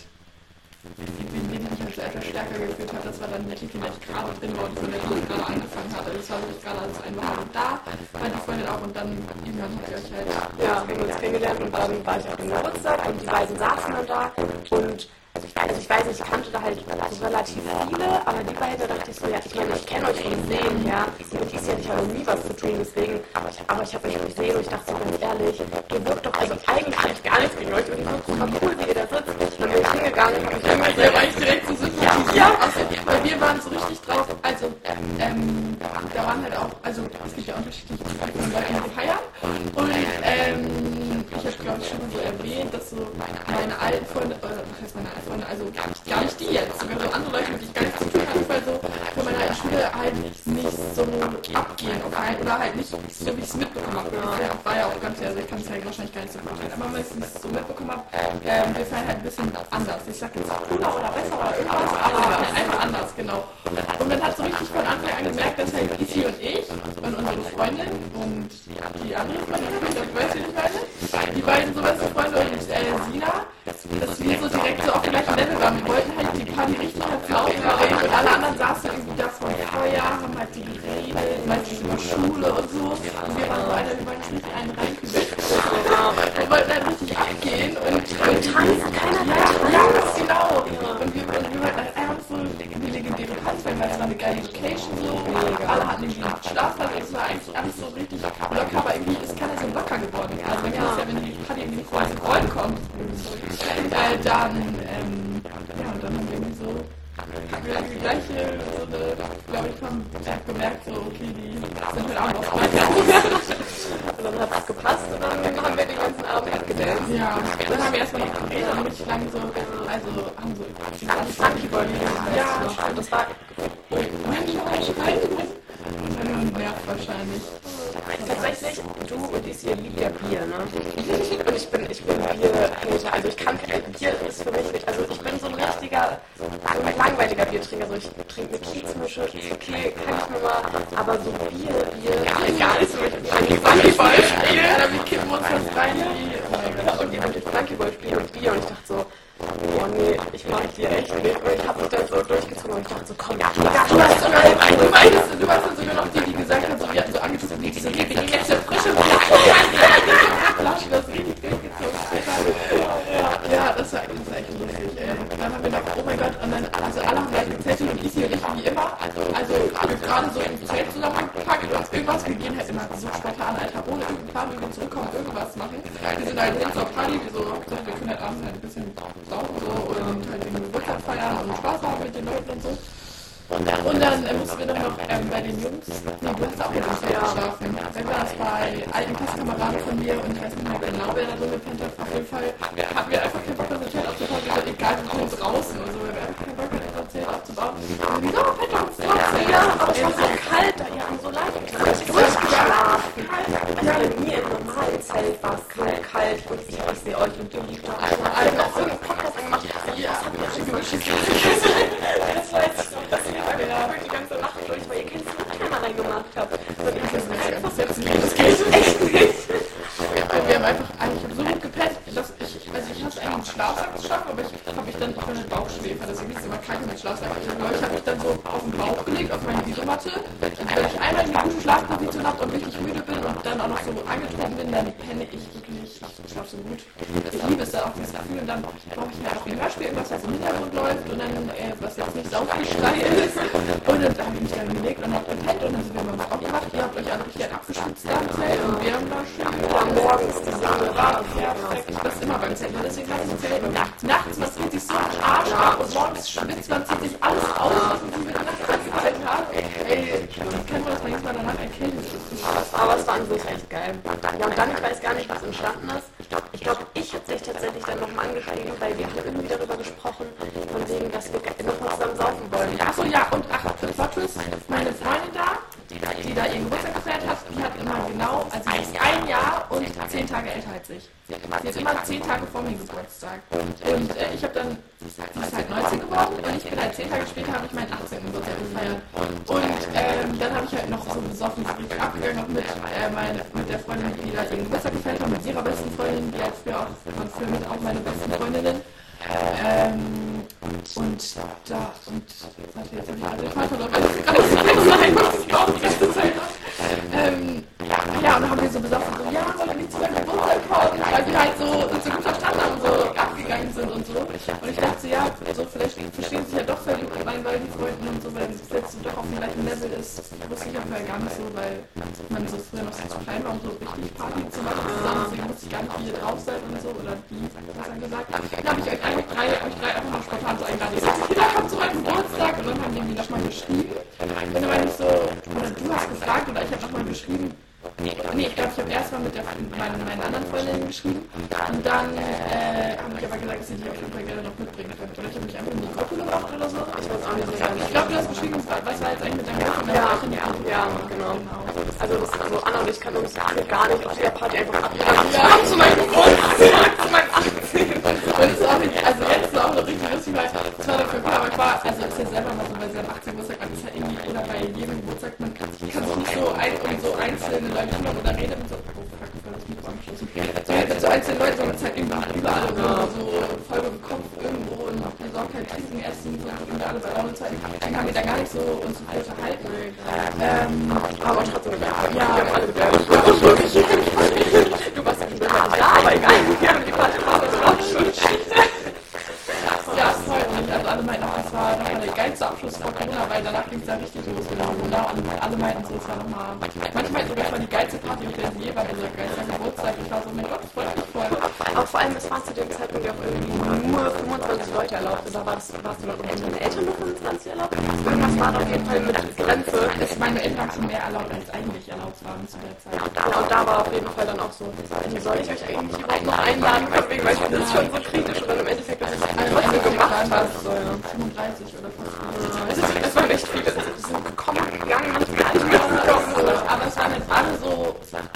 wen ich als etwas stärker gefühlt hat. Das war dann mit Kiki, die gerade drin war und von der ich gerade angefangen hatte. Das war wirklich gerade als ein Woche da, war die Freundin auch und dann irgendwann habt ihr euch halt. Ja, wir haben uns kennengelernt und dann war ich auf dem Geburtstag und die beiden saßen dann da und also ich, ich weiß nicht, ich kannte da halt so relativ viele, aber die beiden dachte ich so, ja, ich meine, ich kenne euch vom Sehen her. Mit Jahr, ich habe nie was zu tun, deswegen, aber ich, ich habe euch gesehen und ich dachte so ganz ehrlich, ihr wirkt doch, also eigentlich gar nichts gegen euch und ich wirkt super cool, wie ihr da sitzt. Dann bin ich hingegangen und ich irgendwie selber ich direkt so sympathisiert. Ja, also, weil wir waren so richtig drauf, also, ähm, da waren halt auch, also, es gibt ja unterschiedliche von Leuten, die feiern schon so erwähnt, dass so meine alten Freunde, oder was heißt meine alten Freunde, also gar nicht, nicht die jetzt, sogar so andere Leute, denen ich gar nichts zu tun hatte, weil so von meiner alten Schule halt nicht so abgehen auf einen, oder halt nicht so, wie ich es mitbekommen habe. Das war ja auch ganz, also ich kann es ja wahrscheinlich gar nicht so vorstellen, aber wenn ich es so mitbekommen habe, ähm, wir feiern halt ein bisschen anders. Ich sag jetzt cooler oder besser oder irgendwas, aber halt einfach anders, also haben so die ganze Funky Boy Ja, das war, dann nervt wahrscheinlich. Tatsächlich, du und ich hier liebt ja Bier, ne? Und ich bin, ich bin Bierhater. Also ich kann, Bier ist für mich, also ich bin so ein richtiger, so ein langweiliger Biertrinker. Also ich trinke eine Kiezmische, ist okay, kann ich mir mal, aber so Bier, Bier, ja, gar nicht so richtig. Flunkyball spielen, oder wir kippen uns das rein. Und die haben den Flunkyball spielen und Bier und ich dachte so, oh nee, ich mag dir echt nicht. Und ich habe mich dann so durchgezogen und ich dachte so, komm, ja, du hast, du hast sogar, du meinst, du warst dann sogar noch die, die gesagt hat, so, wir hatten so angezogen, die so, gib mir die letzte frische. Ja, das war, war echt lustig, ey. Und dann haben wir gedacht, oh mein Gott, und dann, also alle haben gleich gezeltet und ich hier. Also, gerade so im Zelt zusammengepackt und irgendwas, wir gehen halt immer so spontan, Alter, ohne irgendeinen Plan, wir können zurückkommen, irgendwas machen. Wir sind halt hin zur Party, wir so, wir können halt abends halt ein bisschen saufen so und halt den Geburtstag feiern und Spaß haben mit den Leuten und so. Und dann, und dann äh, mussten wir dann noch ähm, bei den Jungs, du hast auch mit uns ja. geschlafen. Dann war das bei alten Passkameraden von mir und mehr genau, wer da so gepennt hat. Auf jeden Fall hatten wir einfach keinen Bock, das Hotel aufzubauen. Wir waren egal, wir uns draußen und so, wir einfach keinen Bock, das Hotel aufzubauen. Und wir so, pennt uns trotzdem. Ja, aber es war so kalt ja, so leicht. Ich bin richtig durchgeschlafen. Also bei mir im normalen Zelt war es so kalt und ich, ich sehe euch und du liegt da. Alter, auch so einen Podcast gemacht. Ja, das hat mich schon gewünscht. Das weiß ich noch, dass ja. die ganze Nacht durch, weil ihr reingemacht habt. Und ich das nicht einfach so besoffen, so, ja, wollen wir nicht zu deinem Geburtstag kommen, weil wir halt so, uns so gut verstanden haben, so abgegangen sind und so. Und ich dachte, ja, so, vielleicht verstehen sich ja doch mit meinen beiden Freunden und so, weil jetzt so doch auf dem gleichen Level ist. Das wusste ich ja vorher gar nicht so, weil man so früher noch so zu klein war, um so richtig Party zu machen deswegen wusste ich gar nicht, wie ihr drauf seid und so, oder wie, was dann gesagt. Dann habe ich euch eigentlich drei, euch dann äh, haben die aber gesagt, dass ich die auf jeden Fall gerne noch mitbringen könnte. Oder ich habe mich einfach in die Gruppe gemacht oder so. Ich weiß auch nicht. Ich, ich glaube, du hast geschrieben, was war jetzt eigentlich mit deinem Gruppe? Ja, ja, ja, genau. Also, das, also Anna und ich können uns gar nicht auf der Ich war mich voll. Aber vor allem, es war zu dem Zeitpunkt auch irgendwie nur 25 Leute erlaubt. Warst, warst du noch mit deinen Eltern nur 25 erlaubt? Irgendwas war auf jeden Fall mit Grenze. Ich meine Eltern haben mehr erlaubt, als eigentlich erlaubt waren zu der Zeit. Ja, und da war auf jeden Fall dann auch so, soll ich euch eigentlich überhaupt noch einladen? Weil ich finde das schon so kritisch, weil im Endeffekt das ist alles gemacht hast. So, ja. 35 oder fast. Also, das waren echt viele.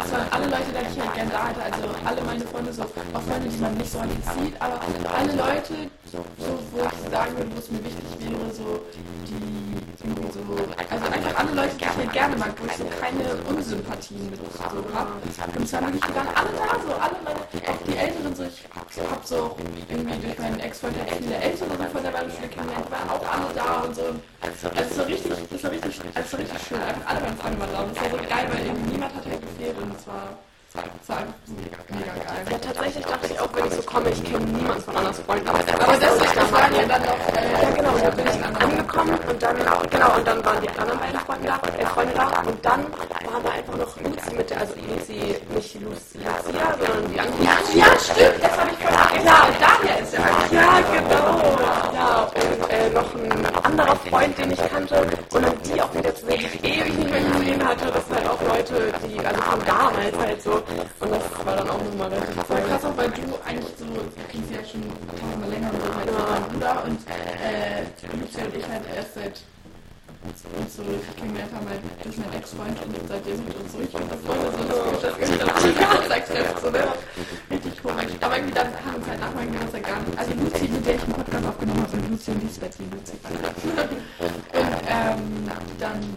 Es waren alle Leute, die ich halt gerne da hatte. Also alle meine Freunde, so, auch Freunde, die man nicht so an zieht, aber alle Leute, so, wo ich sagen würde, wo es mir wichtig wäre, so, die irgendwie so, also einfach alle Leute, die ich halt gerne mag, wo ich so keine Unsympathien mit so habe. Und zwar wirklich, waren alle da, so alle meine, auch die Älteren, so, ich so, hab so irgendwie durch meinen Ex-Freund halt viele Ältere von der Waldschule kennengelernt, waren auch alle da und so. Also es war richtig, es war richtig, war richtig schön, einfach alle waren zusammen da und es war so geil, weil irgendwie niemand hat halt gefehlt und es war das war mega, geil. Ja, tatsächlich dachte ich auch, wenn ich so komme, ich kenne niemanden von Annas Freunden. Aber, aber das, das waren ja dann noch, äh, ja genau, da bin ich angekommen und dann, genau, und dann waren die anderen beiden Freunde da, äh, Freunde da und dann waren da einfach noch Lucy mit der, also Lucy, nicht Lucia, sondern die andere. Ja, ja stimmt, das habe ich vergessen. Ja, daher ist ja Ja, genau. Ja, und äh, noch ein anderer Freund, den ich kannte und die auch wieder zu sehen, ewig nicht mehr gesehen hatte. Das sind halt auch Leute, die, also von damals halt so, und das war dann auch nochmal voll krass, auch weil du eigentlich so, du kennst ja schon mal länger so halt ja. mein Bruder und äh, Lucia und ich halt erst seit uns so kennengelernt haben, halt durch meinen Ex-Freund und seitdem sind uns so richtig gute Freunde, so das Geburtstagstreffen, so ne? Richtig komisch. Aber irgendwie dann haben uns halt nach meinem Geburtstag gar nicht, also Lucy, mit der ich einen Podcast aufgenommen habe, sind Lucy und Lisbeth, die Lucy. Und ähm, dann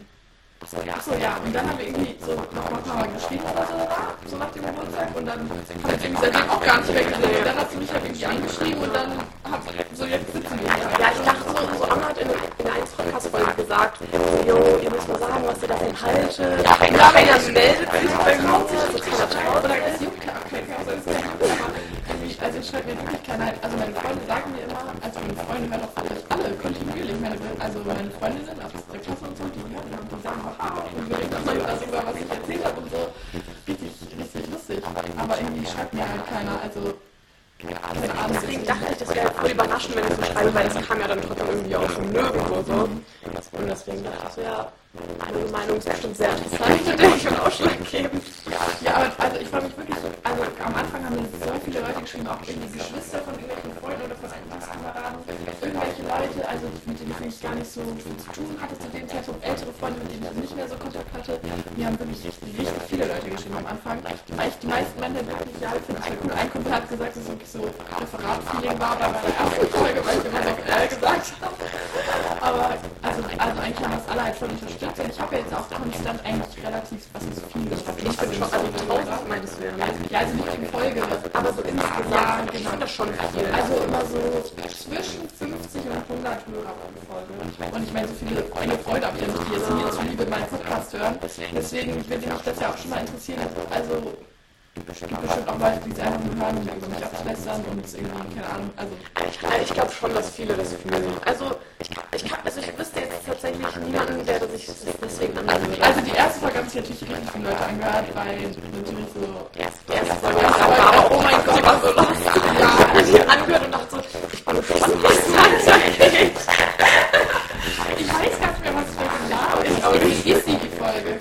Achso, ja. Und dann haben wir irgendwie so noch mal geschrieben oder so, so nach dem Geburtstag. Und dann habe ich irgendwie seitdem auch gar nicht mehr gesehen. Und dann hat sie mich halt irgendwie angeschrieben und dann hab so jetzt sitzen wir hier. Ja, ich dachte so, so Anna hat in, in einer Podcast-Folge gesagt, jo, ihr müsst mal sagen, was ihr davon haltet. Ja, wenn ihr meldet sich bei mir, sich das auch keinen also es ist ja also es schreibt mir wirklich keiner, also meine Freunde sagen mir immer, also meine Freunde hören auch wirklich alle kontinuierlich, meine, also meine Freundinnen aus der Klasse und so, die auch, ah, und darüber, was ich erzählt habe und so, richtig, richtig lustig, aber irgendwie schreibt mir halt keiner, also Deswegen dachte ich, das wäre voll überraschend, wenn ich so schreibe, weil das kam ja dann trotzdem irgendwie auch von nirgendwo so. Und deswegen dachte ich ja, meine Meinung ist bestimmt sehr interessant, denke ich, und ausschlaggebend. Ja, aber also ich freue mich wirklich, also am Anfang haben mir so viele Leute geschrieben, auch irgendwie Geschwister von irgendwelchen Freunden oder von Einkaufskameraden, irgendwelche Leute, also mit denen ich eigentlich gar nicht so viel zu tun hatte zu dem Zeitpunkt, ältere Freunde, mit denen ich nicht mehr so Kontakt hatte, die haben wirklich richtig, viele Leute geschrieben am Anfang, weil ich die meisten Männer wirklich ja, finde ich cool. Ein Kumpel hat gesagt, dass es wirklich so Referatfeeling war bei meiner ersten Folge, weil ich immer äh, gesagt habe. Aber also, also eigentlich haben das alle halt schon unterstützt und ich habe ja jetzt auch konstant eigentlich relativ, was ist viel Ich bin schon, also 1000 meinst du ja, ne? Ja, also nicht in Folge, aber so insgesamt, ja, genau. ich finde das schon viel. Also immer so zwischen 50 und 100 Hörer pro Folge. Und ich meine, so viele enge Freunde habe ich nicht, die jetzt mir zuliebe meinen Podcast hören. Deswegen würde mich das ja auch schon mal interessieren. Also bestimmt, bestimmt auch Leute, die es einfach nur hören und über mich ablästern und irgendwie, keine Ahnung, also... Ich glaube schon, dass viele das fühlen. Also ich, ich, also ich wüsste jetzt tatsächlich niemanden, der sich deswegen anhört. Also die erste Folge haben sich natürlich richtig viele Leute angehört, weil natürlich so... Die erste Folge war aber, oh mein Gott, die war so lustig. Ja, ich habe angehört und dachte so, ich bin was ist Ich weiß gar nicht mehr, was ich da gesagt habe. Aber wie ist die, die Folge?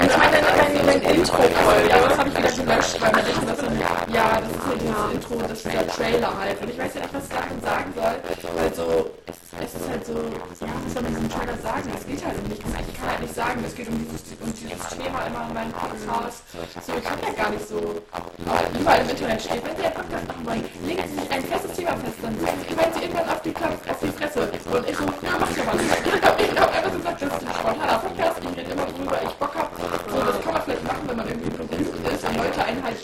Ich meine, meine, meine Intro-Folge. Ja, das habe ich wieder gelöscht, weil man denkt, dass dann, ja, das ist halt dieses Intro, das ist dieser Trailer halt. Und ich weiß ja nicht, was ich davon sagen soll, weil so, es ist halt so, ja, was soll man diesem Trailer sagen? Es geht halt um nichts. Ich kann halt nicht sagen, es geht um dieses, um dieses Thema immer in meinem Podcast. So, ich kann ja gar nicht so, überall im Internet steht, wenn Sie einen Podcast machen wollen, legen Sie sich ein festes Thema fest, dann fallen Sie irgendwann auf die, auf die Fresse. Und ich so, ja, mach ja was. Ich hab einfach gesagt, das ist ein spontaner Podcast, ich rede immer worüber ich Bock habe. Ist Leute einen halt,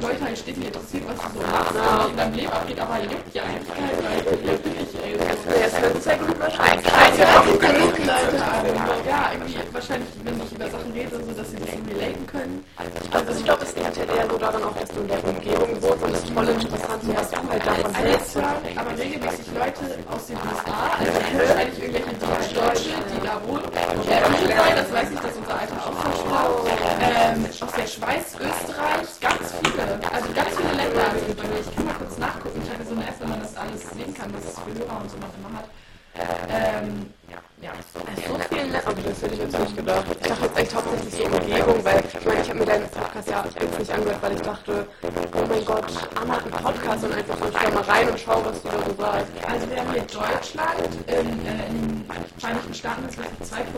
Leute halt stetig interessiert, was du so machst, ja. in deinem Leben abgeht, aber hier gibt ja eigentlich keinen, weil hier bin ich, ey. Das ist ja gut wahrscheinlich. Ja, irgendwie wahrscheinlich, wenn ich über Sachen rede, so dass sie das irgendwie relaten können. Also ich glaube, das liegt halt eher so daran auch, dass du in der Umgebung wohnst und das tolle Interessante, was du halt davon hältst. Aber regelmäßig Leute aus den USA, also wahrscheinlich irgendwelche Deutsche, die da wohnen, ja, sein, das weiß ich, dass unser alter Austausch war, ähm, aus der Schweiz,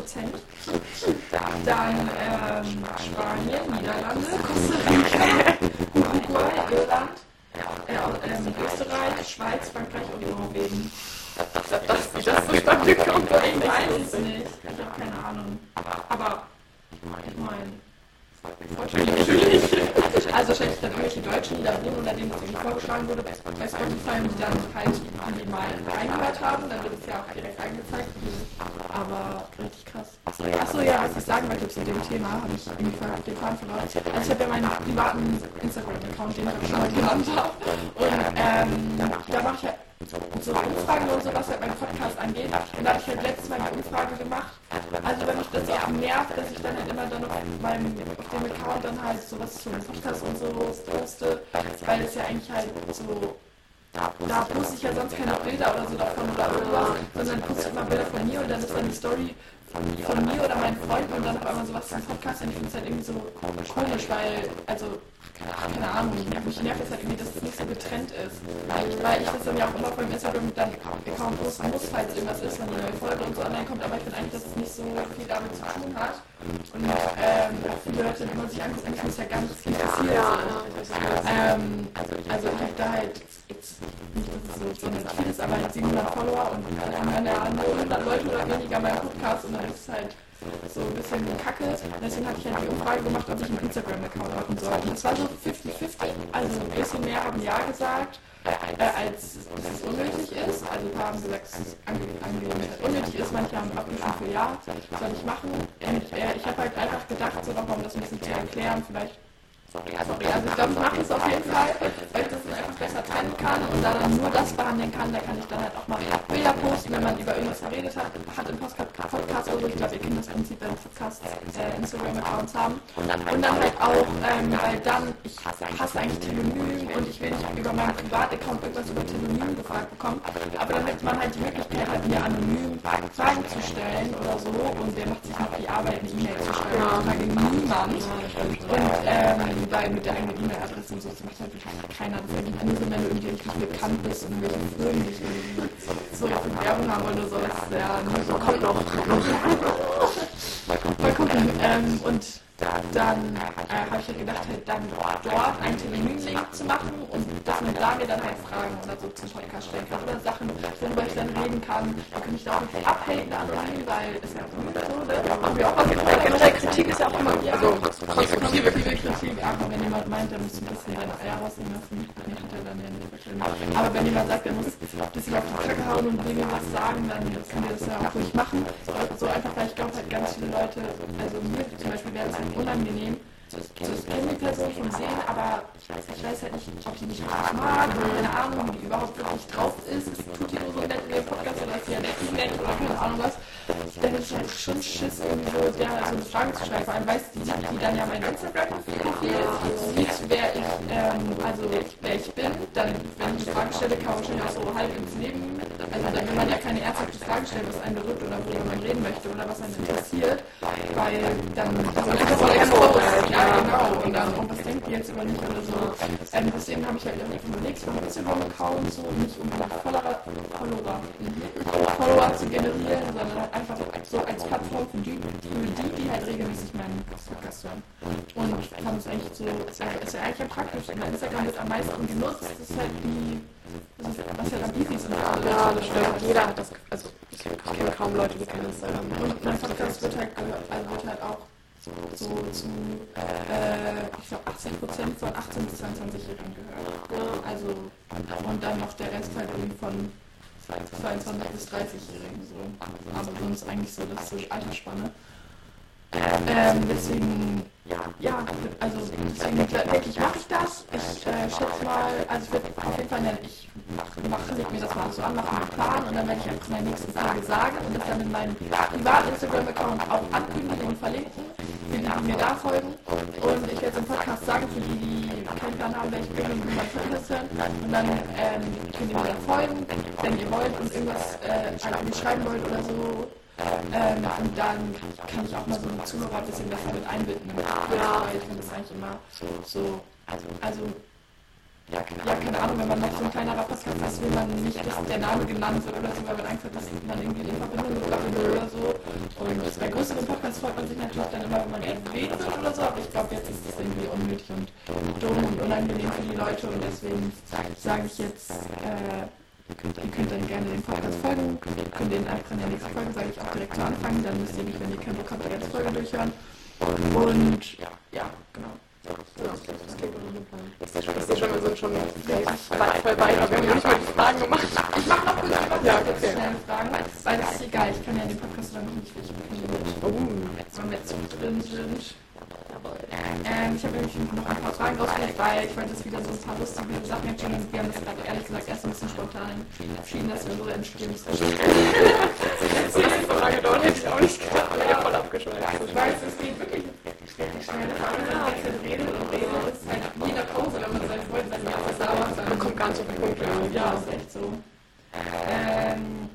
das privaten Instagram-Account, den ich schon mal genannt habe. Und ähm, da mache ich ja so Umfragen und so, was halt meinen Podcast angeht. Und da habe ich halt letztes Mal eine Umfrage gemacht. Also wenn mich das ja nervt, dass ich dann halt immer dann auf meinem auf dem Account dann halt sowas zum Podcast und so poste, weil es ja eigentlich halt so da poste ich ja sonst keine Bilder oder so davon oder irgendwas, sondern poste immer Bilder von mir und dann ist dann die Story von mir oder meinen Freunden und dann auf einmal sowas zum Podcast und ich finde es halt irgendwie so komisch, weil, also keine Ahnung, mich nervt es halt irgendwie, dass es nicht so getrennt ist. Weil ich, weil ich das dann ja auch immer von Instagram dann Account posten muss, falls irgendwas ist, wenn eine neue Folge und so online kommt, aber ich finde eigentlich, dass es nicht so viel damit zu tun hat. Und ähm, viele Leute dann immer sich angucken, ich muss ja gar nichts interessiert. Ja, ähm, also ich habe da halt jetzt nicht, dass es so, so ein viel ist, aber halt 700 Follower und dann haben ja nur 100 Leute oder weniger meinen Podcast und dann ist es halt so ein bisschen kacke. Deswegen habe ich halt die Umfrage gemacht, ob ich einen Instagram-Account machen soll. Und es war so 50-50. Also ein bisschen mehr haben Ja gesagt, als es unnötig ist. Also ein paar haben gesagt, es ange unnötig ist. Manche haben abgeschlossen für Ja, soll ich machen. Und äh, ich habe halt einfach gedacht, so nochmal, um das ein bisschen zu erklären, vielleicht Sorry, also ich glaube, ich mache das auf jeden Fall, weil ich das dann einfach besser trennen kann und da dann nur das behandeln kann. Da kann ich dann halt auch mal Bilder posten, wenn man über irgendwas geredet hat, hat im Podcast oder so. Ich glaube, ihr kennt das Prinzip, wenn Podcasts äh, Instagram-Accounts haben. Und dann halt auch, ähm, weil dann, ich hasse eigentlich Telonym und ich will nicht über meinen Privataccount irgendwas über Telonym gefragt bekommen. Aber dann hat man halt die Möglichkeit, halt mir anonym Fragen zu stellen oder so und der macht sich noch die Arbeit, eine E-Mail zu schreiben. Ja. Das niemand. Und ähm, weil mit der eigenen E-Mail-Adresse und so, das macht halt wirklich keiner. Das ist eigentlich nur so, wenn du irgendwie richtig bekannt bist und irgendwie so Werbung haben oder so. Das ja, kommt noch. Mal gucken. Ähm, und dann äh, habe ich halt gedacht, halt dann dort einen Termin zu machen und dass man da mir dann halt Fragen oder so zum Podcast stellen kann oder Sachen, worüber ich dann reden kann. Da kann ich da auch nicht abhaten anonym, weil es ja so, ne? Haben wir auch generell Kritik ist ja auch immer, ja, also konstruktive Kritik, aber wenn jemand meint, der muss ein bisschen seine Eier raushängen lassen, dann hat er dann ja nicht Aber wenn jemand sagt, der muss ein bisschen auf die Kacke hauen und Dinge was sagen, dann können wir das ja auch ruhig machen. So einfach, weil ich glaube halt ganz viele Leute, also mir zum Beispiel wäre es unangenehm, das kennen die Person schon sehen, aber ich weiß, ich weiß halt nicht, ob die wirklich mag oder keine Ahnung, wie die überhaupt wirklich drauf ist. Tut die nur so nett in ihrem Podcast oder ist ja nett, nett oder keine Ahnung was. Dann ist halt schon Schiss, irgendwie so, der so eine Frage zu schreiben. Vor allem weiß die, die dann ja mein Instagram-Profil sieht, wer ich, ähm, also wer ich bin. Dann, wenn ich die Frage stelle, kann man wahrscheinlich auch so halb ins Leben. Also dann will man ja keine ernsthafte Frage stellen, was einen berührt oder worüber man reden möchte oder was einen interessiert. Weil dann, ist so ein ja, genau. Und dann, oh, was denkt ihr jetzt über mich oder so. Ähm, deswegen habe ich halt überlegt, so ein Instagram-Account, so nicht unbedingt Follower, Follower, Follower zu generieren, sondern halt einfach so als Plattform für die, für die, die halt regelmäßig meinen Podcast hören. Und ich fand es eigentlich so, ist ja, ist ja eigentlich am praktischsten. Instagram wird am meisten genutzt, das ist halt die, das ist, was halt am easiesten ist. Ja, das stimmt. Jeder hat das, also ich kenne kaum Leute, die kein Instagram. Und mein Podcast wird halt, also wird halt auch so, so zu, äh, ich glaube 18 Prozent von 18 bis 22-Jährigen gehört. Ja. Also, und dann noch der Rest halt eben von 22 bis 30-Jährigen. So. Aber sonst eigentlich so, das so Altersspanne. Ähm, deswegen, ja, also deswegen wirklich mache ich das. Ich äh, schätze mal, also ich werde auf jeden Fall, ne, ich mache, leg mir das mal so an, mache einen Plan und dann werde ich einfach in der nächsten Folge sagen und das dann in meinem privaten Instagram-Account auch ankündigen und verlinken, die, die mir da folgen. Und ich werde im Podcast sagen, für die, die keinen Plan haben, bin und mein Podcast hören. Und dann ähm, könnt ihr mir dann folgen, wenn ihr wollt und irgendwas äh, an mir schreiben wollt oder so. Ähm, und dann kann ich auch mal so einen Zuhörer ein bisschen besser mit einbinden. Ja. Weil ich finde das eigentlich immer so, also ja, keine, ja, keine Ahnung, wenn man noch so ein kleinerer Podcast ist, will man nicht, dass der Name genannt wird oder so, weil man Angst hat, dass man irgendwie in Verbindung gebracht wird oder so. Und bei größeren Podcasts freut man sich natürlich dann immer, wenn man erwähnt wird oder so, aber ich glaube, jetzt ist es irgendwie unnötig und dumm und unangenehm für die Leute und deswegen sage ich jetzt, äh, Ihr könnt, ihr könnt dann gerne den Podcast folgen, könnt, könnt den einfach in der nächsten Folge, sage ich, auch direkt zu Anfang, dann müsst ihr nicht, wenn ihr keinen Bock habt, die ganze Folge durchhören. Und ja, ja genau. Das klingt. Ich sehe schon, ich sehe schon, wir sind schon voll weit, aber wir haben nicht mal die Fragen gemacht. Ich mache noch kurz ja, okay. schnelle Fragen, weil das ist egal, ich kann ja den Podcast dann nicht wirklich Oh, wenn wir jetzt so drin sind. Ähm, ich habe nämlich noch ein paar Fragen rausgehört, weil ich wollte das wieder so ein paar lustige Sachen erzählen. Wir haben das gerade ehrlich gesagt erst ein bisschen spontan entschieden, dass wir so entstehen. Das ist so lange dauert, hätte ich auch nicht gedacht, aber ja, voll abgeschweift. Ich weiß, es geht wirklich schnell. Wenn man redet und redet, ist halt jeder Pause, wenn man seinen Freunden ja, was da macht, dann kommt ganz auf den Punkt. Ja, ist echt so. Ähm,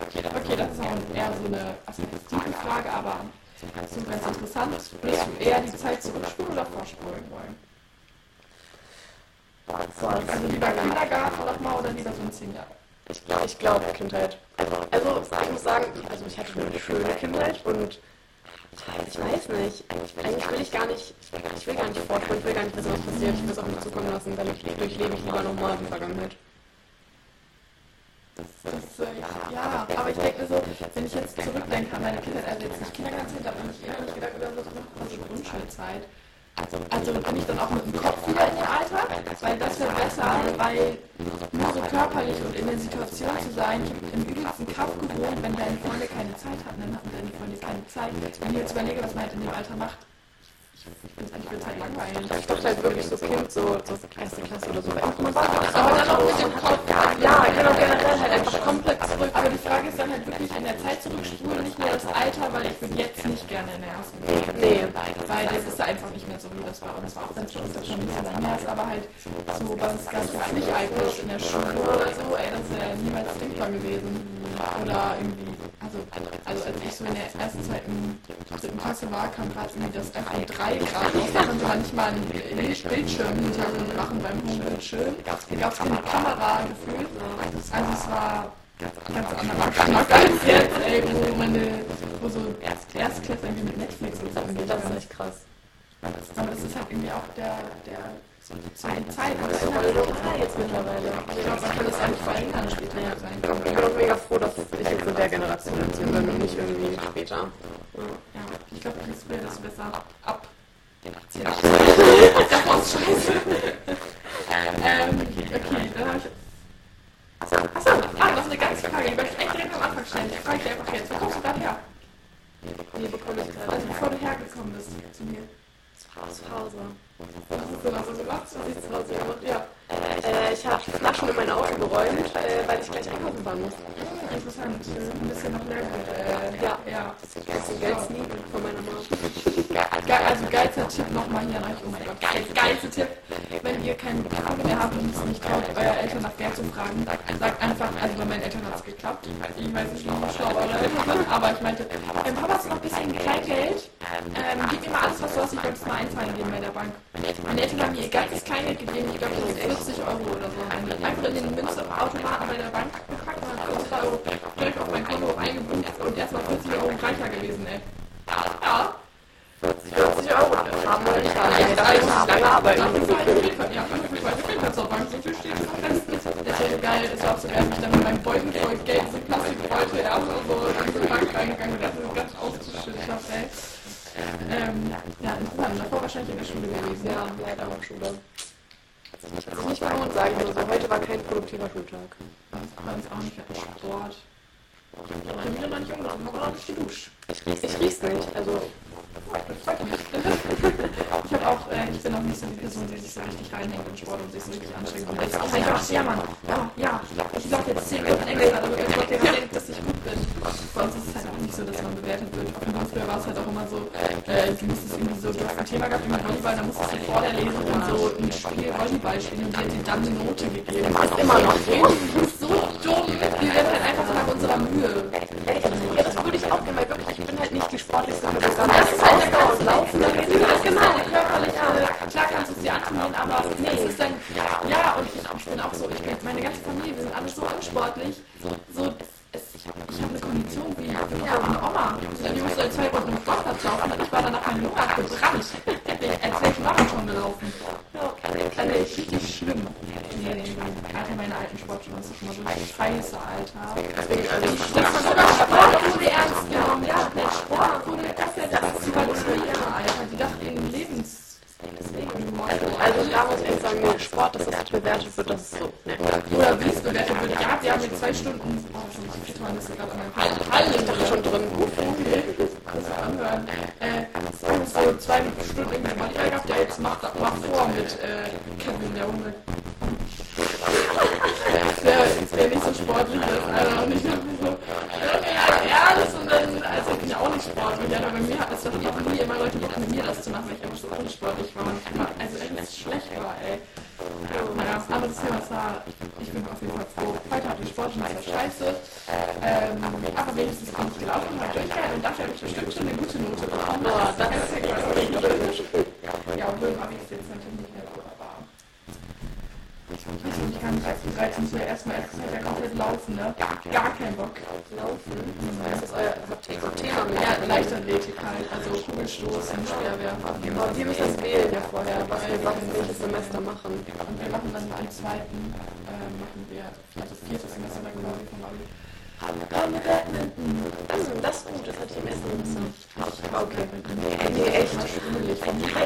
okay, das ist auch eher so eine aspektive Frage, aber so ganz interessant. Würdest du eher die Zeit zurückspulen oder vorspulen wollen? Also lieber Kindergarten nochmal oder lieber so ein 10 Jahre? Ich glaube, ich glaube Kindheit. Also ich muss sagen, also ich hatte eine schöne Kindheit und ich weiß nicht. Eigentlich will ich gar nicht, ich will gar nicht vorspulen, ich will gar nicht wissen, was passiert. Ich will es auch nicht zukommen lassen, dann durchlebe ich lieber nochmal die Vergangenheit. Das, das, äh, ja, aber ich denke so, wenn ich jetzt zurückdenke an meine Kindheit, also jetzt nicht Kindergartenzeit, aber ich eher nicht gedacht habe, also Grundschulzeit. Also, also bin ich dann auch mit dem Kopf wieder in dem Alter, weil das wäre besser, weil nur so körperlich und in der Situation zu sein, ich habe im übelsten Kraft gewohnt, wenn deine Freunde keine Zeit hatten, dann hatten deine Freunde keine Zeit. Wenn ich jetzt überlege, was man halt in dem Alter macht, ich finde es eigentlich halt langweilig. Ich dachte halt wirklich so Kind, so, so erste Klasse oder so. Aber dann auch mit dem Kopf. Ja, genau, generell halt einfach komplett zurück. Aber die Frage ist dann halt wirklich in der Zeit zurückspulen, nicht mehr das Alter, weil ich würde jetzt nicht gerne in der ersten Klasse. Nee. Weil das ist einfach nicht mehr so, wie das war. Und das war auch dann schon, das schon ein bisschen anders, aber halt so bei uns gab es nicht eigentlich in der Schule oder so, ey, das wäre niemals denkbar gewesen. Oder irgendwie, also, also als ich so in der ersten, zweiten, dritten Klasse war, kam gerade irgendwie das iPhone 3 gerade raus, da konnte man nicht mal einen Bildschirm hinterher machen beim Bildschirm. Da gab es keine Kamera gefühlt. Also es war ganz anderer Geschmack als jetzt, ey, wo meine, wo so Erstklässler irgendwie mit Netflix und so. Das ist echt krass. Aber das ist halt irgendwie auch der, der so die Zeit. Zeit das ist voll lokal jetzt mittlerweile. Ich glaube, man kann das auch nicht verhindern später ja. sein. Ich bin auch mega froh, dass ich jetzt in der Generation erziehen bin und nicht irgendwie später. Ja, ich glaube, das wäre das besser ab 18. Das scheiße. ähm, okay, dann habe ich Achso, achso, ah, das ist eine ganze Frage, die möchte ich echt direkt am Anfang stellen. Ich frage dich einfach jetzt, wo kommst du gerade her? Nee, bekomme ich gerade. Also bevor du hergekommen bist zu mir. Zu Hause. Was du da so gemacht? Was du zu Hause gemacht? Ja. Äh, ich habe Flaschen in mein Auto geräumt, äh, weil ich gleich einkaufen fahren muss. Interessant. Ein bisschen noch Lehrgut. Äh, ja. ja. Das ist ein Geld von meiner Mama. Ge also geilster Tipp nochmal hier euch. Oh mein Gott, geil, geilster Tipp. Wenn ihr keinen Kaffee mehr habt und es nicht traut, euer Eltern nach Geld zu fragen, sagt einfach, also bei meinen Eltern hat es geklappt. Ich weiß nicht, wie schlau eure sind, aber ich meinte, ähm, Papa, hast noch ein bisschen Kleingeld? Ähm, gib mir mal alles, was du hast, ich wollte es mal einzahlen geben bei der Bank. Meine Eltern haben mir ganzes Kleingeld gegeben, ich glaube, das ist 40 Euro oder so. Einfach in den Münzautomaten bei der Bank gepackt und hat 40 Euro direkt auf mein Konto eingebucht und erstmal 40 Euro reicher gewesen, ey. Ja. 40 Euro, das haben wir nicht. Da muss ich lange arbeiten. Ja, ich weiß, ich kann zur Bank so viel stehen. Das ist ja geil, es war auch so geil, ich dann mit meinem Beutel voll Geld, so Plastikbeutel, ja, so, so in die Bank reingegangen und das ist ganz ausgeschüttet habe, ey. Ähm, ja, interessant, davor wahrscheinlich in der Schule gewesen. Ja, leider auch Schule. Also nicht mal und sagen würde, so, heute war kein produktiver Schultag. Bei uns auch nicht, Sport. Ich habe meine Miene noch nicht umgelaufen, aber noch nicht geduscht. Ich riech's nicht, also ich habe auch, äh, ich bin auch nicht so die Person, die sich so richtig reinhängt in Sport und sich so richtig anstrengt. Oh mein Gott, ja Mann, ja, ja, ich laufe jetzt 10 Minuten extra, damit der Gott denkt, dass ich gut bin. Uns ist es halt auch nicht so, dass man bewertet wird. Dem Früher war es halt auch immer so, äh, du musstest irgendwie so, du hast ein Thema gehabt über Volleyball, dann musstest du vor der Lesung und so ein Spiel Volleyball spielen und die hat dir dann eine Note gegeben. Das ist immer noch so. So dumm. Wir werden halt einfach unserer Mühe. Ja, das würde ich auch gerne, weil wirklich, ich bin halt nicht die sportlichste Person. Das ist Ausdauer und Laufen, dann ist das genau, körperlich, klar kannst du es dir antun, aber nee, es ist dann, ja, und ich, ich bin auch so, ich bin, meine ganze Familie, wir sind alle so unsportlich, so, ich habe eine Kondition wie, wie eine Oma. Die musste zwei Wochen im Sportplatz laufen und ich war dann nach einem Monat gebrannt. Als wäre ich Marathon gelaufen. Ja, also richtig schlimm. Nee, gerade meine alten Sportschuhe ist schon mal so scheiße, Alter. Deswegen, also, man sogar Sport wurde ernst genommen. Ja, der Sport wurde, das ist ja das Übertrieben, Alter. Die dachten, ihren Lebens... Also da muss ich sagen, nee, Sport, dass das bewertet wird, das ist so. Nee. Oder wie es bewertet wird. Ja, wir haben jetzt zwei Stunden. Oh, schon das ist gerade an meinem Fall. Hallo, ich dachte schon drin. Okay, das anhören. Äh, so zwei Stunden irgendwie mal gehabt. Ja, jetzt mach, mach vor mit äh, Kevin, der Hunde. der, der nicht so sportlich ist, ich hab mich so, ja, ja, das und dann, also ich bin ja auch nicht sportlich, aber bei mir hat es doch nie immer Leute mit mir das zu machen, weil ich einfach so unsportlich war und immer, also echt schlecht war, ey. Naja, das andere Thema war, ich bin auf jeden Fall froh. Ich das war scheiße. Ähm, aber wenigstens bin ich gelaufen und habe durchgehalten und dafür habe ich bestimmt schon eine gute Note bekommen. Boah, das ist ja klasse. Ja, und im Abi ist jetzt natürlich nicht mehr so, aber ich weiß nicht, ich kann 13, 13 zu erstmal erst ja komplett laufen, ne? Gar keinen Bock. Laufen? Das ist euer Thema Ja, Leichtathletik halt, also Kugelstoßen, Speerwerfen. Aber wir müssen das wählen ja vorher, was wir machen, welches Semester machen. Und wir machen dann am zweiten, machen wir, also viertes Semester dann quasi vom Abi. Das, das ist gut, das hatte ich im ersten Semester. Okay. Nee, echt. Ja,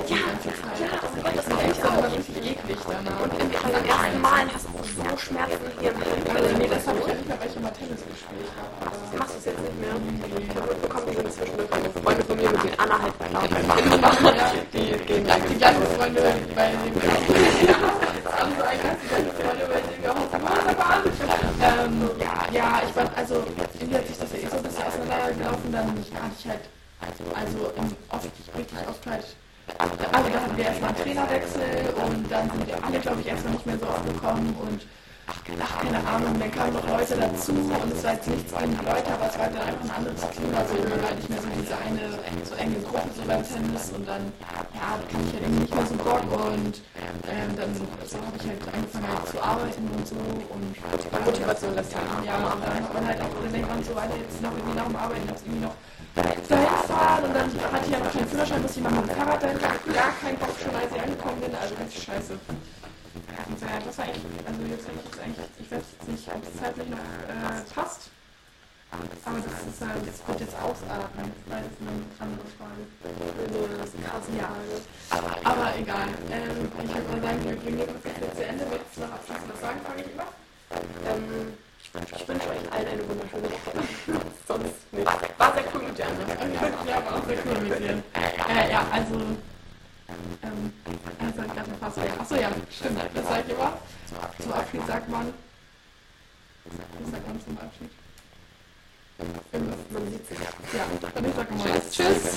ja, ja, das ist echt aber richtig eklig danach. Und beim ersten Mal hast du so Schmerzen hier im Also nee, das habe ich ja nicht mehr, weil ich immer Tennis gespielt habe. Nicht mehr? Ich habe mitbekommen, die sind zwischendurch eine Freunde von mir, mit denen Anna halt. Die gehen die bei denen wir also eigentlich die gleichen Freunde, auch waren. Ähm, ja, ich war, also irgendwie hat sich das eh so ein bisschen auseinandergelaufen, dann hatte ich halt, also oft, richtig oft halt also da hatten wir erstmal einen Trainerwechsel und dann sind alle, glaube ich, erstmal nicht mehr so oft gekommen und ach, keine Ahnung, dann kamen noch Leute dazu. Und es war jetzt nichts gegen die Leute, aber es war dann einfach ein anderes Klima, also man war. Nicht mehr so diese eine so enge Gruppe so beim Tennis und dann, ja, da kann ich halt irgendwie nicht mehr so Bock und ähm, dann so habe ich halt angefangen halt zu arbeiten und so. Und die Motivation lässt ja, ja, und dann hat man halt auch, dann denkt man so, Alter, jetzt noch irgendwie nach dem Arbeiten, jetzt irgendwie noch dahin fahren und dann hatte ich ja noch keinen Führerschein, musste ich mal mit dem Fahrrad dahin, gar keinen Bock schon, als ich angekommen bin, also richtig scheiße. So, ja, das war eigentlich, also jetzt eigentlich, eigentlich ich weiß jetzt nicht, ob es zeitlich noch äh, passt. Aber das ist halt, das wird jetzt ausatmen, weil das ist eine andere Frage. Das ist eine krasse Frage. Aber egal. Ähm, ich würde mal sagen, wir bringen jetzt das zu Ende. Willst du noch abschließend was sagen, frage ich immer? Ähm, ich wünsche euch allen eine wunderschöne Woche. Sonst nicht. War sehr cool mit dir, Anna. Ja, war auch sehr cool mit dir. Äh, ja, also... Ähm, also ich gerade fast Achso, ja, stimmt. Das sage ich immer. Zum Abschied sagt man. Was sagt man zum Abschied? Man sieht sich. Ja, dann ich sage mal Tschüss. Tschüss.